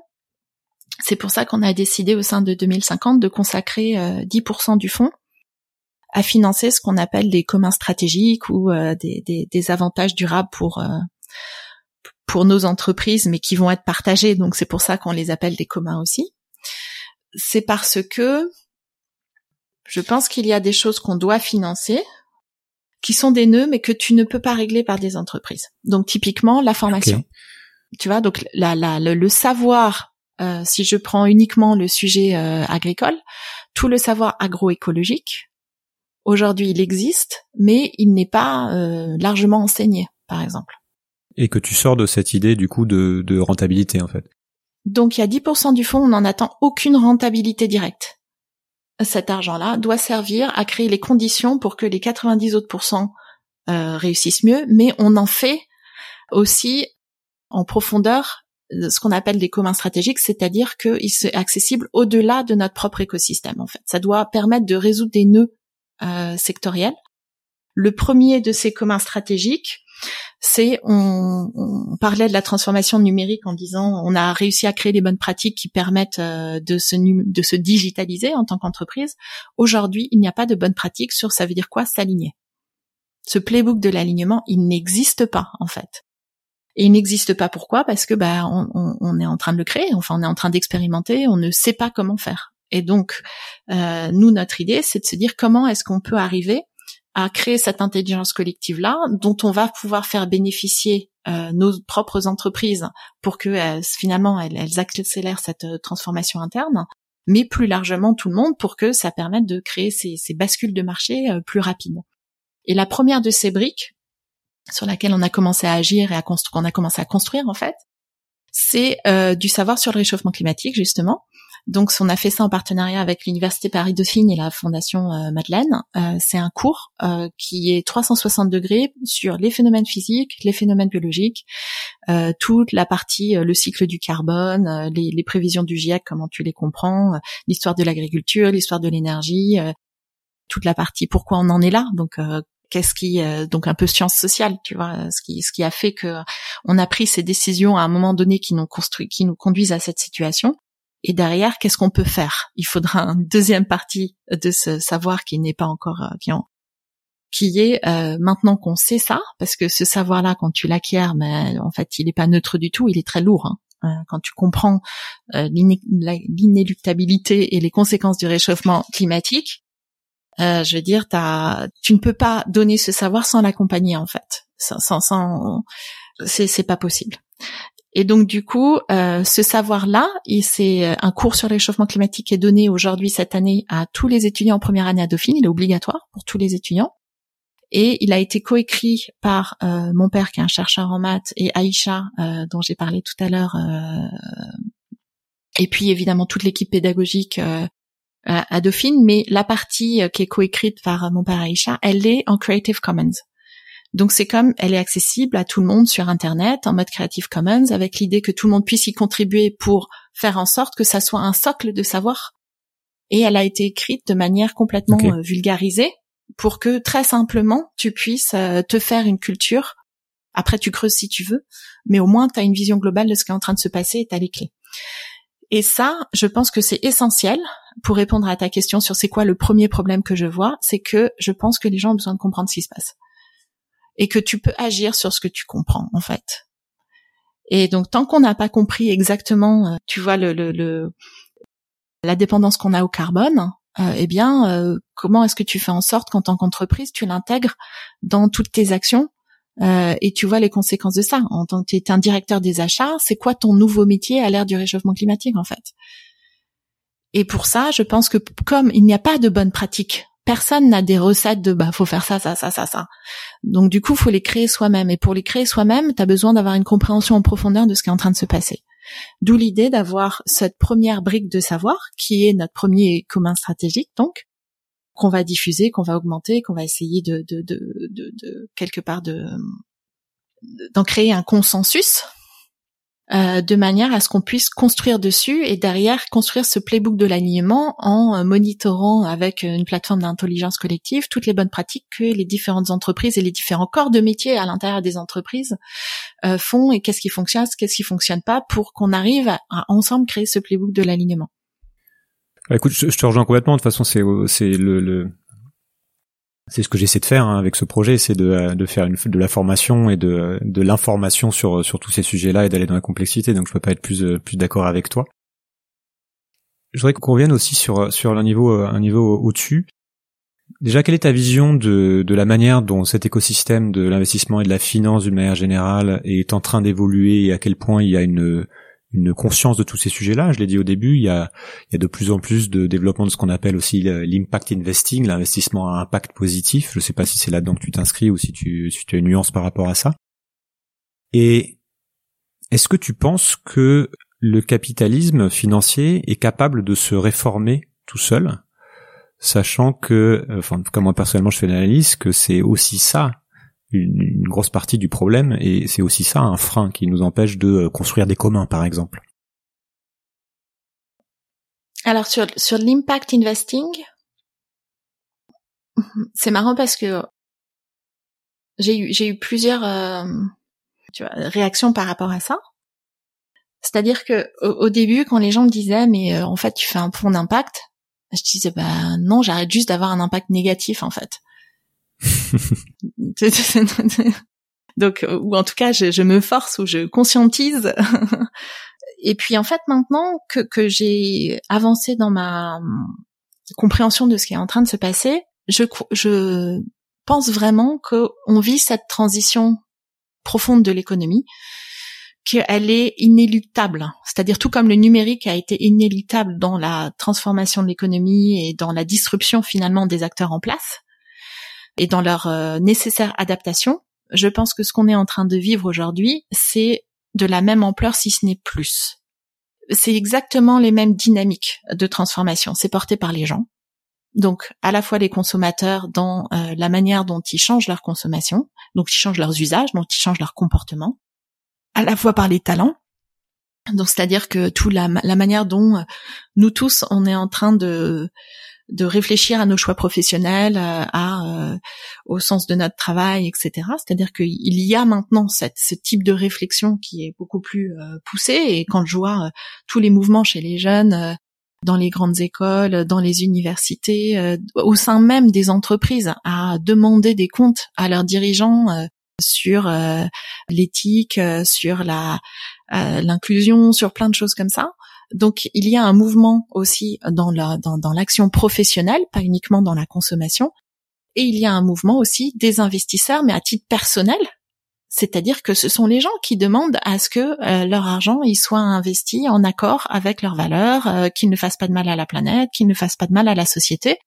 c'est pour ça qu'on a décidé au sein de 2050 de consacrer 10% du fonds à financer ce qu'on appelle des communs stratégiques ou des, des, des, avantages durables pour pour nos entreprises, mais qui vont être partagés. Donc c'est pour ça qu'on les appelle des communs aussi. C'est parce que je pense qu'il y a des choses qu'on doit financer, qui sont des nœuds, mais que tu ne peux pas régler par des entreprises. Donc typiquement la formation. Tu vois, donc la, la, le, savoir, euh, si je prends uniquement le sujet euh, agricole, tout le savoir agroécologique, aujourd'hui il existe, mais il n'est pas euh, largement enseigné, par exemple. Et que tu sors de cette idée du coup de, rentabilité en fait. Donc il y a 10% du fonds, on n'en attend aucune rentabilité directe. Cet argent-là doit servir à créer les conditions pour que les 90 autres pourcents euh, réussissent mieux, mais on en fait aussi en profondeur euh, ce qu'on appelle des communs stratégiques, c'est-à-dire qu'il est accessible au-delà de notre propre écosystème. En fait, ça doit permettre de résoudre des nœuds euh, sectoriels. Le premier de ces communs stratégiques, c'est on, on, parlait de la transformation numérique en disant on a réussi à créer les bonnes pratiques qui permettent euh, de se de se digitaliser en tant qu'entreprise. Aujourd'hui, il n'y a pas de bonnes pratiques sur ça veut dire quoi s'aligner. Ce playbook de l'alignement, il n'existe pas en fait. Et il n'existe pas pourquoi? Parce que bah on, on, est en train de le créer, enfin on est en train d'expérimenter, on ne sait pas comment faire. Et donc euh, nous notre idée c'est de se dire comment est-ce qu'on peut arriver à créer cette intelligence collective là dont on va pouvoir faire bénéficier euh, nos propres entreprises pour que euh, finalement elles, accélèrent cette euh, transformation interne mais plus largement tout le monde pour que ça permette de créer ces, ces bascules de marché plus rapides. Et la première de ces briques sur laquelle on a commencé à agir et à qu'on a commencé à construire en fait, c'est du savoir sur le réchauffement climatique justement donc, on a fait ça en partenariat avec l'Université Paris-Dauphine et la Fondation euh, Madeleine. Euh, c'est un cours euh, qui est 360 degrés sur les phénomènes physiques, les phénomènes biologiques, toute la partie, le cycle du carbone, les, prévisions du GIEC, comment tu les comprends, l'histoire de l'agriculture, l'histoire de l'énergie, toute la partie pourquoi on en est là. Donc, qu'est-ce qui donc un peu science sociale tu vois ce qui ce qui a fait que on a pris ces décisions à un moment donné qui nous construit qui nous conduisent à cette situation et derrière, qu'est-ce qu'on peut faire? Il faudra une deuxième partie de ce savoir qui n'est pas encore euh, qui, qui est euh, maintenant qu'on sait ça, parce que ce savoir-là, quand tu l'acquiers, mais en fait, il n'est pas neutre du tout, il est très lourd. Hein. Euh, quand tu comprends l'inéluctabilité et les conséquences du réchauffement climatique, je veux dire, as, tu ne peux pas donner ce savoir sans l'accompagner en fait. Sans, sans, sans c'est pas possible. Et donc du coup, euh, ce savoir-là, c'est euh, un cours sur l'échauffement climatique qui est donné aujourd'hui cette année à tous les étudiants en première année à Dauphine. Il est obligatoire pour tous les étudiants. Et il a été coécrit par euh, mon père qui est un chercheur en maths et Aïcha dont j'ai parlé tout à l'heure. et puis évidemment toute l'équipe pédagogique à Dauphine. Mais la partie qui est coécrite par mon père Aïcha, elle est en Creative Commons. Donc c'est comme elle est accessible à tout le monde sur Internet en mode Creative Commons avec l'idée que tout le monde puisse y contribuer pour faire en sorte que ça soit un socle de savoir. Et elle a été écrite de manière complètement euh, vulgarisée pour que très simplement tu puisses euh, te faire une culture. Après tu creuses si tu veux, mais au moins tu as une vision globale de ce qui est en train de se passer et tu as les clés. Et ça, je pense que c'est essentiel pour répondre à ta question sur c'est quoi le premier problème que je vois, c'est que je pense que les gens ont besoin de comprendre ce qui se passe et que tu peux agir sur ce que tu comprends en fait. Et donc tant qu'on n'a pas compris exactement, euh, tu vois le, la dépendance qu'on a au carbone, euh, eh bien euh, comment est-ce que tu fais en sorte qu'en tant qu'entreprise tu l'intègres dans toutes tes actions et tu vois les conséquences de ça? En tant que tu es un directeur des achats, c'est quoi ton nouveau métier à l'ère du réchauffement climatique en fait? Et pour ça, je pense que comme il n'y a pas de bonne pratique personne n'a des recettes de bah faut faire ça ça ça ça ça. Donc du coup, faut les créer soi-même et pour les créer soi-même, tu as besoin d'avoir une compréhension en profondeur de ce qui est en train de se passer. D'où l'idée d'avoir cette première brique de savoir qui est notre premier commun stratégique donc qu'on va diffuser, qu'on va augmenter, qu'on va essayer de de, de, de, de quelque part de d'en créer un consensus euh, de manière à ce qu'on puisse construire dessus et derrière construire ce playbook de l'alignement en euh, monitorant avec une plateforme d'intelligence collective toutes les bonnes pratiques que les différentes entreprises et les différents corps de métier à l'intérieur des entreprises euh, font et qu'est-ce qui fonctionne, qu'est-ce qui fonctionne pas pour qu'on arrive à, à, ensemble créer ce playbook de l'alignement. Écoute, je, te rejoins complètement. De toute façon, c'est le, le c'est ce que j'essaie de faire hein, avec ce projet, c'est de, de faire de la formation et de, l'information sur, sur tous ces sujets-là et d'aller dans la complexité. Donc je peux pas être plus, plus d'accord avec toi. Je voudrais qu'on revienne aussi sur, sur un niveau, un niveau au-dessus. Déjà, quelle est ta vision de, de la manière dont cet écosystème de l'investissement et de la finance d'une manière générale est en train d'évoluer et à quel point il y a une, une conscience de tous ces sujets-là. Je l'ai dit au début, il y a, il y a de plus en plus de développement de ce qu'on appelle aussi l'impact investing, l'investissement à impact positif. Je ne sais pas si c'est là-dedans que tu t'inscris ou si tu, si tu as une nuance par rapport à ça. Et est-ce que tu penses que le capitalisme financier est capable de se réformer tout seul, sachant que, enfin, comme moi personnellement je fais l'analyse, que c'est aussi ça une, grosse partie du problème et c'est aussi ça un frein qui nous empêche de euh, construire des communs par exemple. Alors sur sur l'impact investing, c'est marrant parce que j'ai eu j'ai eu plusieurs euh, tu vois, réactions par rapport à ça. C'est-à-dire que au, début, quand les gens me disaient mais euh, en fait tu fais un fonds d'impact, je disais bah non, j'arrête juste d'avoir un impact négatif en fait. Donc, ou en tout cas, je, je, me force ou je conscientise. Et puis, en fait, maintenant que, que j'ai avancé dans ma compréhension de ce qui est en train de se passer, je, je pense vraiment qu'on vit cette transition profonde de l'économie, qu'elle est inéluctable. C'est-à-dire tout comme le numérique a été inéluctable dans la transformation de l'économie et dans la disruption finalement des acteurs en place, et dans leur euh, nécessaire adaptation, je pense que ce qu'on est en train de vivre aujourd'hui, c'est de la même ampleur si ce n'est plus. C'est exactement les mêmes dynamiques de transformation. C'est porté par les gens. Donc, à la fois les consommateurs dans euh, la manière dont ils changent leur consommation, donc ils changent leurs usages, dont ils changent leur comportement, à la fois par les talents. Donc, c'est-à-dire que tout la, la manière dont euh, nous tous, on est en train de de réfléchir à nos choix professionnels, euh, à, euh, au sens de notre travail, etc. C'est-à-dire qu'il y a maintenant cette, ce type de réflexion qui est beaucoup plus euh, poussé. Et quand je vois tous les mouvements chez les jeunes, dans les grandes écoles, dans les universités, au sein même des entreprises, à demander des comptes à leurs dirigeants sur l'éthique, sur la l'inclusion, sur plein de choses comme ça. Donc il y a un mouvement aussi dans la, dans, l'action professionnelle, pas uniquement dans la consommation, et il y a un mouvement aussi des investisseurs, mais à titre personnel, c'est-à-dire que ce sont les gens qui demandent à ce que euh, leur argent y soit investi en accord avec leurs valeurs, euh, qu'il ne fasse pas de mal à la planète, qu'il ne fasse pas de mal à la société,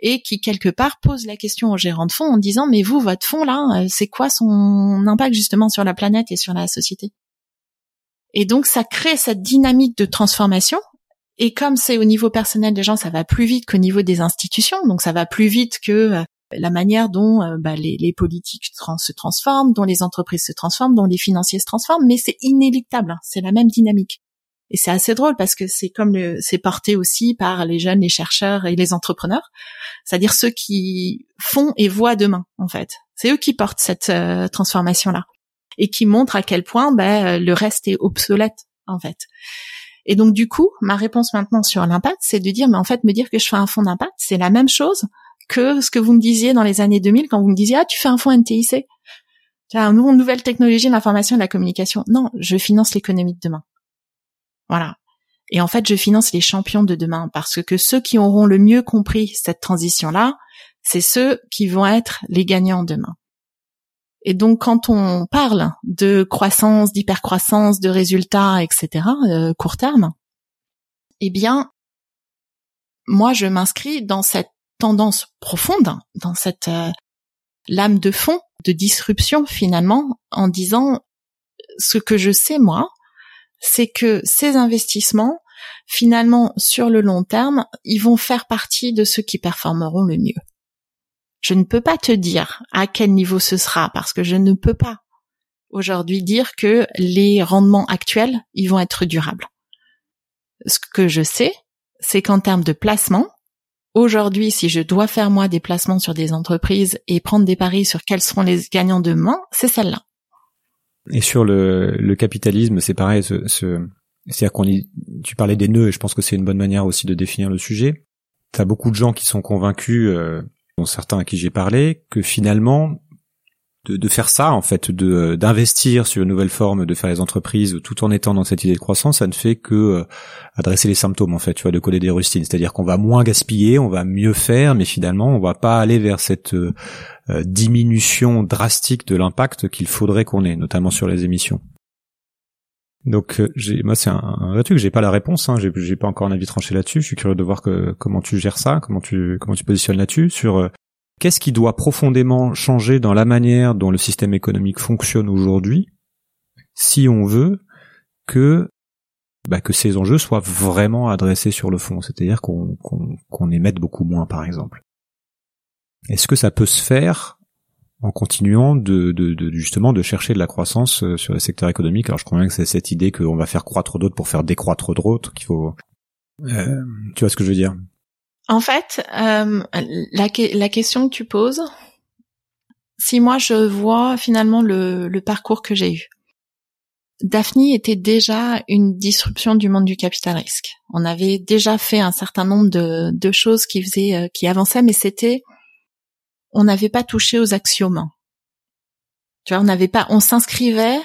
et qui quelque part posent la question aux gérants de fonds en disant mais vous votre fonds là, euh, c'est quoi son impact justement sur la planète et sur la société? Et donc ça crée cette dynamique de transformation. Et comme c'est au niveau personnel des gens, ça va plus vite qu'au niveau des institutions. Donc ça va plus vite que euh, la manière dont euh, bah, les, politiques se transforment, dont les entreprises se transforment, dont les financiers se transforment. Mais c'est inéluctable. Hein. c'est la même dynamique. Et c'est assez drôle parce que c'est comme c'est porté aussi par les jeunes, les chercheurs et les entrepreneurs, c'est-à-dire ceux qui font et voient demain en fait. C'est eux qui portent cette euh, transformation là et qui montre à quel point ben, le reste est obsolète en fait. Et donc du coup, ma réponse maintenant sur l'impact, c'est de dire, mais en fait, me dire que je fais un fonds d'impact, c'est la même chose que ce que vous me disiez dans les années 2000 quand vous me disiez, ah, tu fais un fonds NTIC. Tu as une nouvelle technologie de l'information et de la communication. Non, je finance l'économie de demain. Voilà. Et en fait, je finance les champions de demain parce que ceux qui auront le mieux compris cette transition-là, c'est ceux qui vont être les gagnants demain. Et donc, quand on parle de croissance, d'hypercroissance, de résultats, etc., euh, court terme, eh bien, moi, je m'inscris dans cette tendance profonde, dans cette euh, lame de fond de disruption finalement, en disant ce que je sais moi, c'est que ces investissements, finalement, sur le long terme, ils vont faire partie de ceux qui performeront le mieux. Je ne peux pas te dire à quel niveau ce sera parce que je ne peux pas aujourd'hui dire que les rendements actuels, ils vont être durables. Ce que je sais, c'est qu'en termes de placement, aujourd'hui, si je dois faire moi des placements sur des entreprises et prendre des paris sur quels seront les gagnants demain, c'est celle-là. Et sur le, le capitalisme, c'est pareil. Ce, ce c'est-à-dire qu'on tu parlais des nœuds, et je pense que c'est une bonne manière aussi de définir le sujet. T'as beaucoup de gens qui sont convaincus, euh, dont certains à qui j'ai parlé, que finalement de, faire ça en fait, de d'investir sur une nouvelle forme de faire les entreprises tout en étant dans cette idée de croissance, ça ne fait que euh, adresser les symptômes en fait, tu vois, de coller des rustines. C'est-à-dire qu'on va moins gaspiller, on va mieux faire, mais finalement on va pas aller vers cette euh, euh, diminution drastique de l'impact qu'il faudrait qu'on ait, notamment sur les émissions. Donc j'ai, moi c'est un, un truc, j'ai pas la réponse, hein, j'ai, pas encore un avis tranché là-dessus. Je suis curieux de voir comment tu gères ça, comment tu comment tu positionnes là-dessus sur Qu'est-ce qui doit profondément changer dans la manière dont le système économique fonctionne aujourd'hui si on veut que bah, que ces enjeux soient vraiment adressés sur le fond, c'est-à-dire qu'on qu'on émette beaucoup moins, par exemple. Est-ce que ça peut se faire en continuant de, de, de, justement de chercher de la croissance euh, sur le secteur économique Alors je crois bien que c'est cette idée qu'on va faire croître d'autres pour faire décroître d'autres qu'il faut. Euh, tu vois ce que je veux dire? En fait, euh, la, la, question que tu poses, si moi je vois finalement le, le parcours que j'ai eu, Daphne était déjà une disruption du monde du capital risque. On avait déjà fait un certain nombre de, de choses qui faisaient, euh, qui avançaient, mais c'était, on n'avait pas touché aux axiomes. Tu vois, on n'avait pas, on s'inscrivait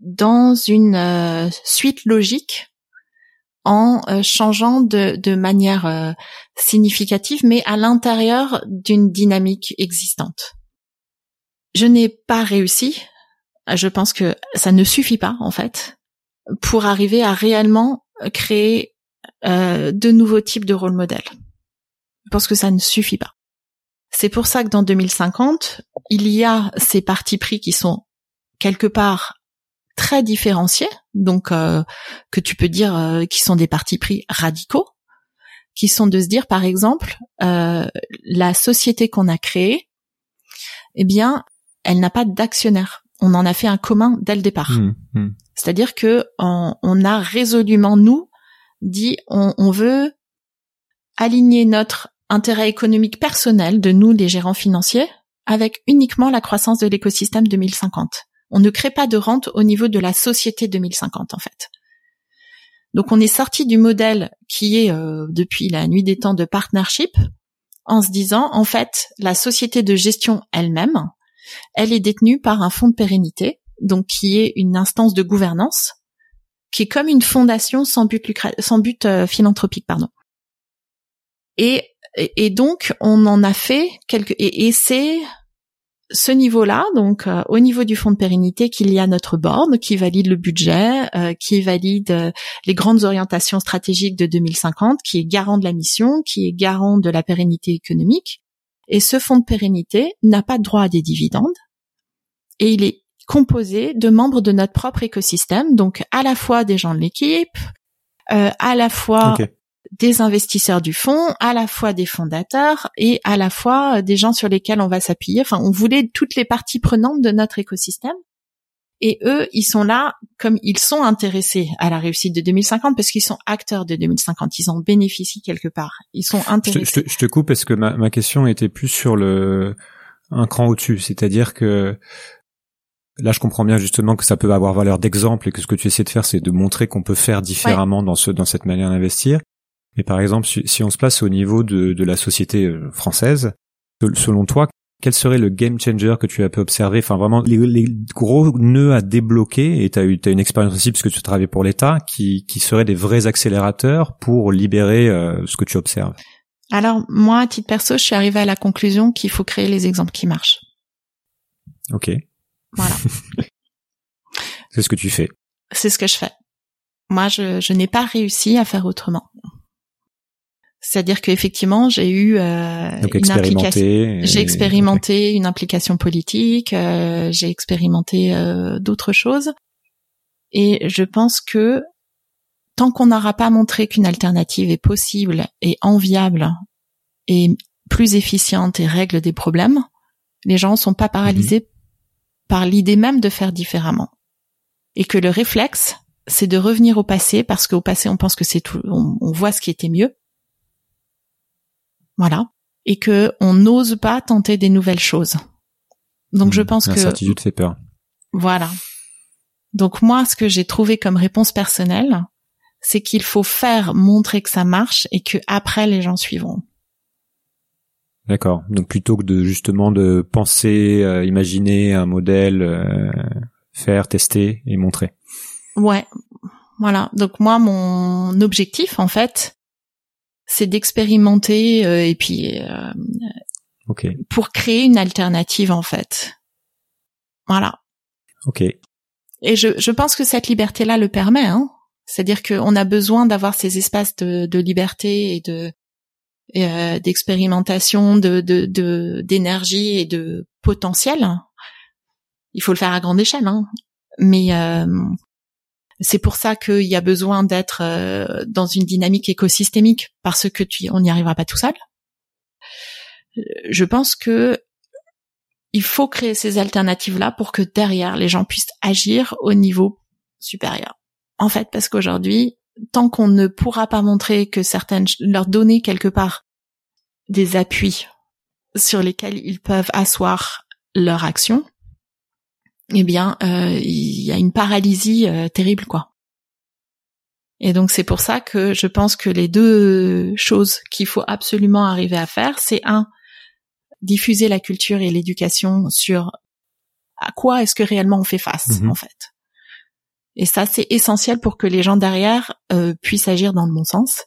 dans une euh, suite logique en euh, changeant de, manière euh, significative, mais à l'intérieur d'une dynamique existante. Je n'ai pas réussi. Je pense que ça ne suffit pas, en fait, pour arriver à réellement créer de nouveaux types de rôle modèles. Je pense que ça ne suffit pas. C'est pour ça que dans 2050, il y a ces partis pris qui sont quelque part très différenciés, donc euh, que tu peux dire euh, qui sont des partis pris radicaux, qui sont de se dire par exemple euh, la société qu'on a créée, eh bien, elle n'a pas d'actionnaire. On en a fait un commun dès le départ. Mmh, mmh. C'est-à-dire que on, a résolument nous dit on, on veut aligner notre intérêt économique personnel de nous les gérants financiers avec uniquement la croissance de l'écosystème 2050. On ne crée pas de rente au niveau de la société 2050 en fait. Donc on est sorti du modèle qui est euh, depuis la nuit des temps de partnership en se disant en fait la société de gestion elle-même, elle est détenue par un fonds de pérennité, donc qui est une instance de gouvernance qui est comme une fondation sans but sans but euh, philanthropique pardon. Et, et donc on en a fait quelques et, c'est ce niveau-là, donc euh, au niveau du fonds de pérennité, qu'il y a notre board qui valide le budget, euh, qui valide euh, les grandes orientations stratégiques de 2050, qui est garant de la mission, qui est garant de la pérennité économique. Et ce fonds de pérennité n'a pas droit à des dividendes et il est composé de membres de notre propre écosystème, donc à la fois des gens de l'équipe, à la fois des investisseurs du fonds, à la fois des fondateurs et à la fois des gens sur lesquels on va s'appuyer. Enfin, on voulait toutes les parties prenantes de notre écosystème. Et eux, ils sont là comme ils sont intéressés à la réussite de 2050 parce qu'ils sont acteurs de 2050. Ils en bénéficient quelque part. Ils sont intéressés. Je te, coupe parce que ma, ma question était plus sur le un cran au-dessus, c'est-à-dire que là, je comprends bien justement que ça peut avoir valeur d'exemple et que ce que tu essaies de faire, c'est de montrer qu'on peut faire différemment dans ce dans cette manière d'investir. Mais par exemple, si on se place au niveau de, de la société euh, française, selon toi, quel serait le game changer que tu as pu observer? Enfin, vraiment, les, gros nœuds à débloquer, et tu as, eu, as une expérience aussi puisque tu travailles pour l'État, qui, qui seraient des vrais accélérateurs pour libérer euh, ce que tu observes? Alors, moi, à titre perso, je suis arrivée à la conclusion qu'il faut créer les exemples qui marchent. Ok. Voilà. C'est ce que tu fais. C'est ce que je fais. Moi, je, je n'ai pas réussi à faire autrement. C'est-à-dire qu'effectivement, j'ai eu euh, une implication. J'ai expérimenté une implication politique. Euh, j'ai expérimenté euh, d'autres choses. Et je pense que tant qu'on n'aura pas montré qu'une alternative est possible et enviable et plus efficiente et règle des problèmes, les gens sont pas paralysés par l'idée même de faire différemment. Et que le réflexe, c'est de revenir au passé parce qu'au passé on pense que c'est tout, on, voit ce qui était mieux. Voilà. Et que on n'ose pas tenter des nouvelles choses. Donc je hmm. pense que l'incertitude fait peur. Voilà. Donc moi, ce que j'ai trouvé comme réponse personnelle, c'est qu'il faut faire montrer que ça marche et que après les gens suivront. D'accord. Donc plutôt que de justement de penser, euh, imaginer un modèle, euh, faire, tester et montrer. Ouais. Voilà. Donc moi, mon objectif, en fait, c'est d'expérimenter euh, et puis okay. pour créer une alternative, en fait. Voilà. Ok. Et je, je pense que cette liberté-là le permet. Hein. C'est-à-dire qu'on a besoin d'avoir ces espaces de, de liberté et de euh, d'expérimentation, de d'énergie de, et de potentiel. Il faut le faire à grande échelle, hein. mais euh, c'est pour ça qu'il y a besoin d'être euh, dans une dynamique écosystémique parce que tu, on n'y arrivera pas tout seul. Je pense que il faut créer ces alternatives-là pour que derrière les gens puissent agir au niveau supérieur. En fait, parce qu'aujourd'hui, tant qu'on ne pourra pas montrer que certaines, leur donner quelque part des appuis sur lesquels ils peuvent asseoir leur action, eh bien, euh, il y a une paralysie euh, terrible, quoi. Et donc c'est pour ça que je pense que les deux choses qu'il faut absolument arriver à faire, c'est un, diffuser la culture et l'éducation sur à quoi est-ce que réellement on fait face, mhm. en fait. Et ça, c'est essentiel pour que les gens derrière euh, puissent agir dans le bon sens.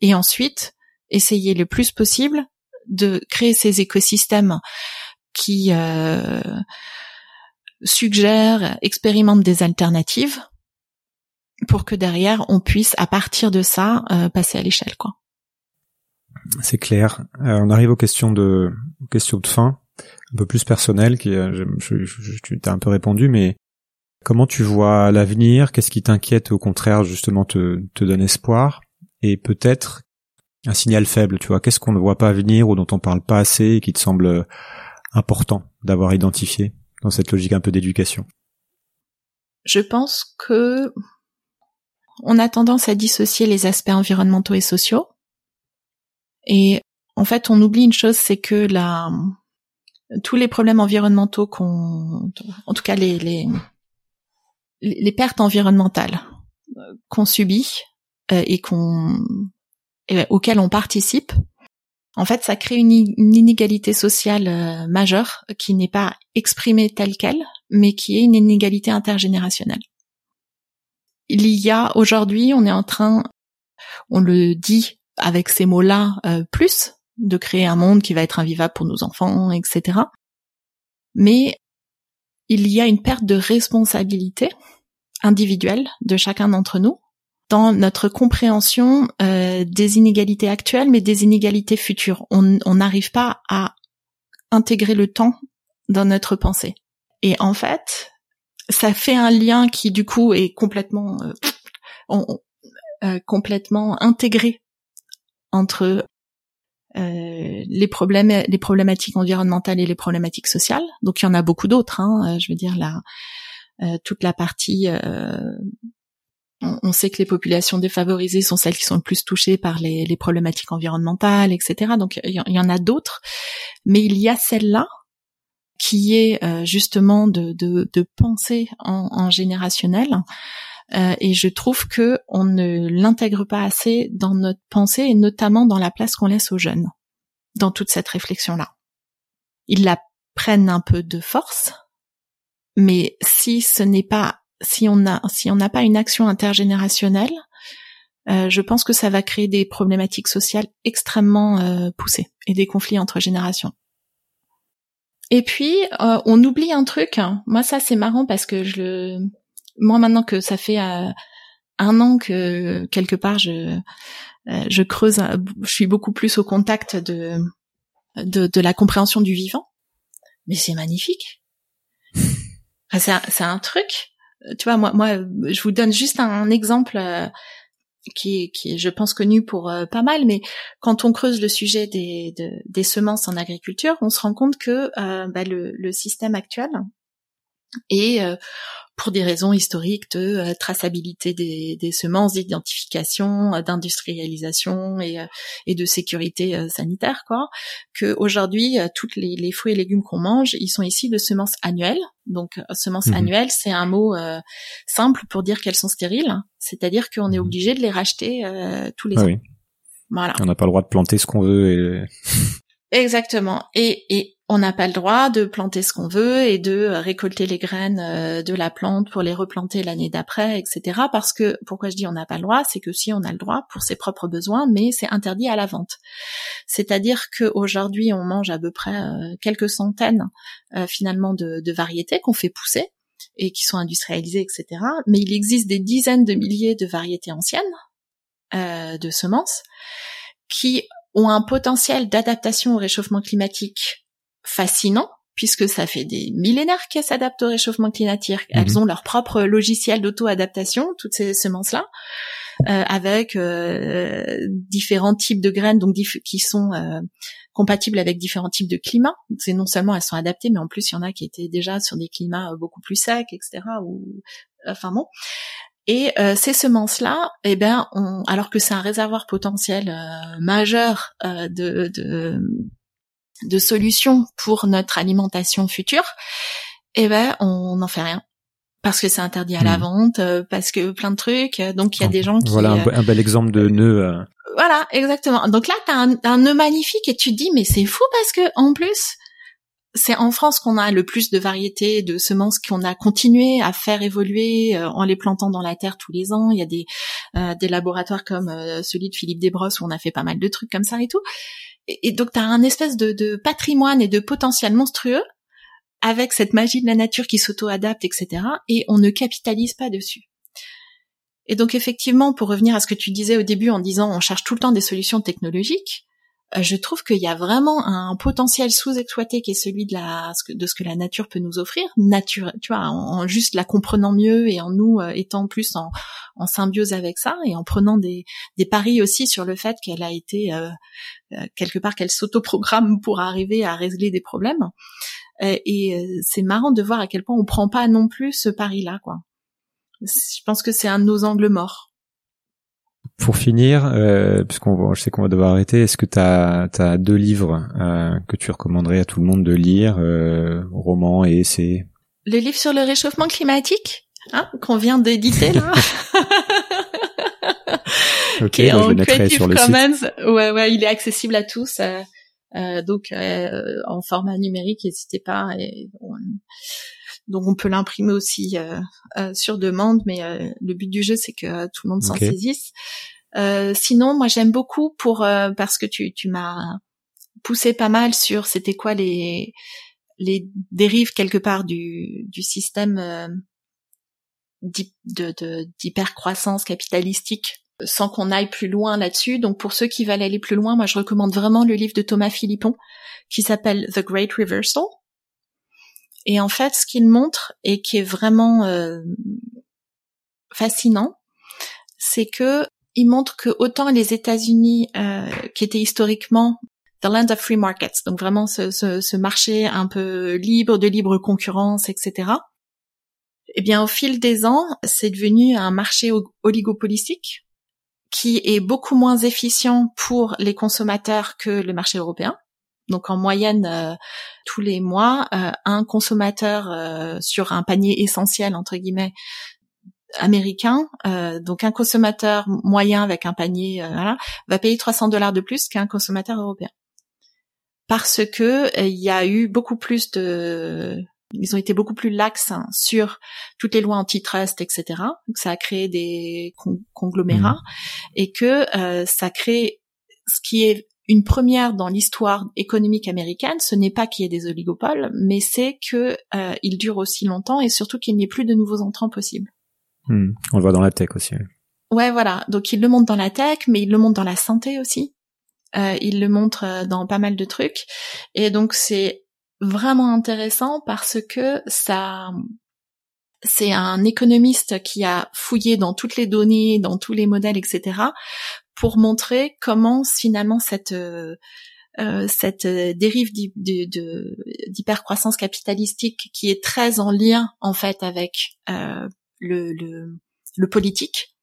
Et ensuite, essayer le plus possible de créer ces écosystèmes qui euh, suggèrent, expérimentent des alternatives pour que derrière on puisse à partir de ça euh, passer à l'échelle quoi. C'est clair. Euh, on arrive aux questions de questions de fin, un peu plus personnelles qui euh, tu t'as un peu répondu mais Comment tu vois l'avenir? Qu'est-ce qui t'inquiète au contraire justement te, te donne espoir? Et peut-être un signal faible, tu vois Qu'est-ce qu'on ne voit pas venir ou dont on parle pas assez et qui te semble important d'avoir identifié? Dans cette logique un peu d'éducation Je pense que on a tendance à dissocier les aspects environnementaux et sociaux. Et en fait, on oublie une chose, c'est que tous les problèmes environnementaux qu'on, en tout cas les, les, les pertes environnementales qu'on subit euh, et qu'on auxquelles on participe, en fait, ça crée une, inégalité sociale euh, majeure qui n'est pas exprimée telle qu'elle, mais qui est une inégalité intergénérationnelle. Il y a aujourd'hui, on est en train, on le dit avec ces mots-là euh, plus, de créer un monde qui va être invivable pour nos enfants, etc. Mais il y a une perte de responsabilité individuelle de chacun d'entre nous dans notre compréhension euh, des inégalités actuelles, mais des inégalités futures. On n'arrive pas à intégrer le temps dans notre pensée. Et en fait, ça fait un lien qui du coup est complètement euh, euh, complètement intégré entre euh, les problèmes, les problématiques environnementales et les problématiques sociales. Donc il y en a beaucoup d'autres. Hein, euh, je veux dire la euh, toute la partie. On, sait que les populations défavorisées sont celles qui sont le plus touchées par les, les problématiques environnementales, etc. Donc il y, en a d'autres, mais il y a celle-là qui est justement de, de, de penser en, en générationnel. Euh, et je trouve que on ne l'intègre pas assez dans notre pensée et notamment dans la place qu'on laisse aux jeunes dans toute cette réflexion-là. Ils la prennent un peu de force, mais si ce n'est pas, si on a, si on n'a pas une action intergénérationnelle, euh, je pense que ça va créer des problématiques sociales extrêmement euh, poussées et des conflits entre générations. Et puis, euh, on oublie un truc. Hein. Moi, ça, c'est marrant parce que je le, moi maintenant que ça fait euh, un an que quelque part je euh, je creuse, je suis beaucoup plus au contact de de, de la compréhension du vivant. Mais c'est magnifique. c'est un, c'est un truc. Tu vois, moi, moi, je vous donne juste un, exemple euh, qui qui est, je pense, connu pour pas mal, mais quand on creuse le sujet des, des semences en agriculture, on se rend compte que bah, le, le système actuel, Et pour des raisons historiques de euh, traçabilité des, des semences, d'identification, euh, d'industrialisation et, euh, et de sécurité sanitaire, quoi. Que aujourd'hui, toutes les, les, fruits et légumes qu'on mange, ils sont ici de semences annuelles. Donc, semences mhm. annuelles, c'est un mot simple pour dire qu'elles sont stériles. C'est-à-dire qu'on est mhm. obligé de les racheter tous les ah ans. Oui. Voilà. On n'a pas le droit de planter ce qu'on veut. Et... Exactement. Et, et on n'a pas le droit de planter ce qu'on veut et de récolter les graines euh, de la plante pour les replanter l'année d'après, etc. Parce que pourquoi je dis on n'a pas le droit, c'est que si on a le droit pour ses propres besoins, mais c'est interdit à la vente. C'est-à-dire qu'aujourd'hui on mange à peu près euh, quelques centaines euh, finalement de variétés qu'on fait pousser et qui sont industrialisées, etc. Mais il existe des dizaines de milliers de variétés anciennes de semences qui ont un potentiel d'adaptation au réchauffement climatique fascinant puisque ça fait des millénaires qu'elles s'adaptent au réchauffement climatique. Elles mhm. ont leur propre logiciel d'auto-adaptation, toutes ces semences-là, euh, avec euh, différents types de graines, donc qui sont euh, compatibles avec différents types de climats. C'est non seulement elles sont adaptées, mais en plus il y en a qui étaient déjà sur des climats beaucoup plus secs, etc. Ou enfin bon. Et ces semences-là, eh ben, alors que c'est un réservoir potentiel majeur de, de de solutions pour notre alimentation future, eh ben on n'en fait rien parce que c'est interdit à la hmm. vente, euh, parce que plein de trucs. Donc il y a des gens qui voilà un, bel exemple de nœud. Euh. Voilà, exactement. Donc là, t'as un, un nœud magnifique et tu te dis mais c'est fou parce que en plus c'est en France qu'on a le plus de variétés de semences qu'on a continué à faire évoluer euh, en les plantant dans la terre tous les ans. Il y a des, des laboratoires comme celui de Philippe Desbrosses où on a fait pas mal de trucs comme ça et tout et, donc tu as un espèce de, patrimoine et de potentiel monstrueux avec cette magie de la nature qui s'auto-adapte, etc. Et on ne capitalise pas dessus. Et donc effectivement, pour revenir à ce que tu disais au début en disant on cherche tout le temps des solutions technologiques, je trouve qu'il y a vraiment un potentiel sous-exploité qui est celui de la de ce que la nature peut nous offrir, nature, tu vois, en, juste la comprenant mieux et en nous euh, étant plus en, symbiose avec ça et en prenant des, paris aussi sur le fait qu'elle a été euh, quelque part qu'elle s'autoprogramme pour arriver à régler des problèmes. et c'est marrant de voir à quel point on prend pas non plus ce pari-là, quoi. Je pense que c'est un de nos angles morts. Pour finir, euh, puisqu'on je sais qu'on va devoir arrêter, est-ce que tu as, as, deux livres euh, que tu recommanderais à tout le monde de lire, euh, romans et essais Le livre sur le réchauffement climatique, hein, qu'on vient d'éditer là. ok, qui est en je sur le Commons. Site. Ouais, ouais, il est accessible à tous. Euh, euh donc euh, en format numérique, n'hésitez pas. Et, donc on peut l'imprimer aussi euh, euh, sur demande, mais euh, le but du jeu c'est que tout le monde s'en saisisse. sinon, moi j'aime beaucoup pour parce que tu, tu m'as poussé pas mal sur c'était quoi les les dérives quelque part du, du système d'hypercroissance capitalistique sans qu'on aille plus loin là-dessus. Donc pour ceux qui veulent aller plus loin, moi je recommande vraiment le livre de Thomas Philippon qui s'appelle The Great Reversal et en fait, ce qu'il montre et qui est vraiment euh, fascinant, c'est que il montre que autant les États-Unis, euh, qui étaient historiquement the land of free markets, donc vraiment ce, ce, ce, marché un peu libre, de libre concurrence, etc. Eh bien, au fil des ans, c'est devenu un marché oligopolistique qui est beaucoup moins efficient pour les consommateurs que le marché européen. Donc en moyenne, euh, tous les mois, euh, un consommateur euh, sur un panier essentiel entre guillemets américain, donc un consommateur moyen avec un panier, voilà, va payer 300 dollars de plus qu'un consommateur européen. Parce que il y a eu beaucoup plus de ils ont été beaucoup plus laxes hein, sur toutes les lois antitrust, etc. Donc ça a créé des conglomérats mmh. et que ça crée ce qui est une première dans l'histoire économique américaine, ce n'est pas qu'il y ait des oligopoles, mais c'est que euh, ils durent aussi longtemps et surtout qu'il n'y ait plus de nouveaux entrants possibles. Hmm. on le voit dans la tech aussi. Ouais, voilà. Donc il le montre dans la tech, mais il le montre dans la santé aussi. Euh, il le montre euh, dans pas mal de trucs. Et donc c'est vraiment intéressant parce que ça, c'est un économiste qui a fouillé dans toutes les données, dans tous les modèles, etc., pour montrer comment finalement cette euh, euh, cette dérive d'hypercroissance capitalistique qui est très en lien en fait avec le, le, le politique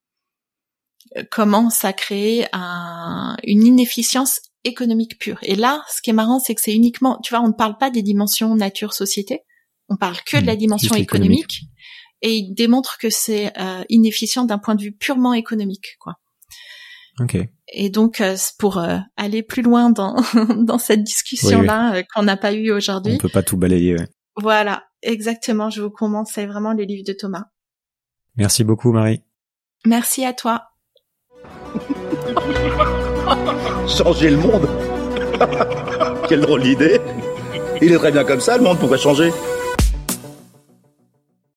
commence à créer un, une inefficience économique pure. Et là, ce qui est marrant, c'est que c'est uniquement, tu vois, on ne parle pas des dimensions nature-société, on parle que de la hmm, dimension économique, et il démontre que c'est euh, inefficient d'un point de vue purement économique, quoi. Ok. Et donc, euh, pour euh, aller plus loin dans dans cette discussion-là qu'on n'a pas eu aujourd'hui, on peut pas tout balayer. Ouais. Voilà, exactement. Je vous conseille vraiment le livre de Thomas. Merci beaucoup, Marie. Merci à toi. changer le monde Quelle drôle d'idée Il est très bien comme ça, le monde, pourrait changer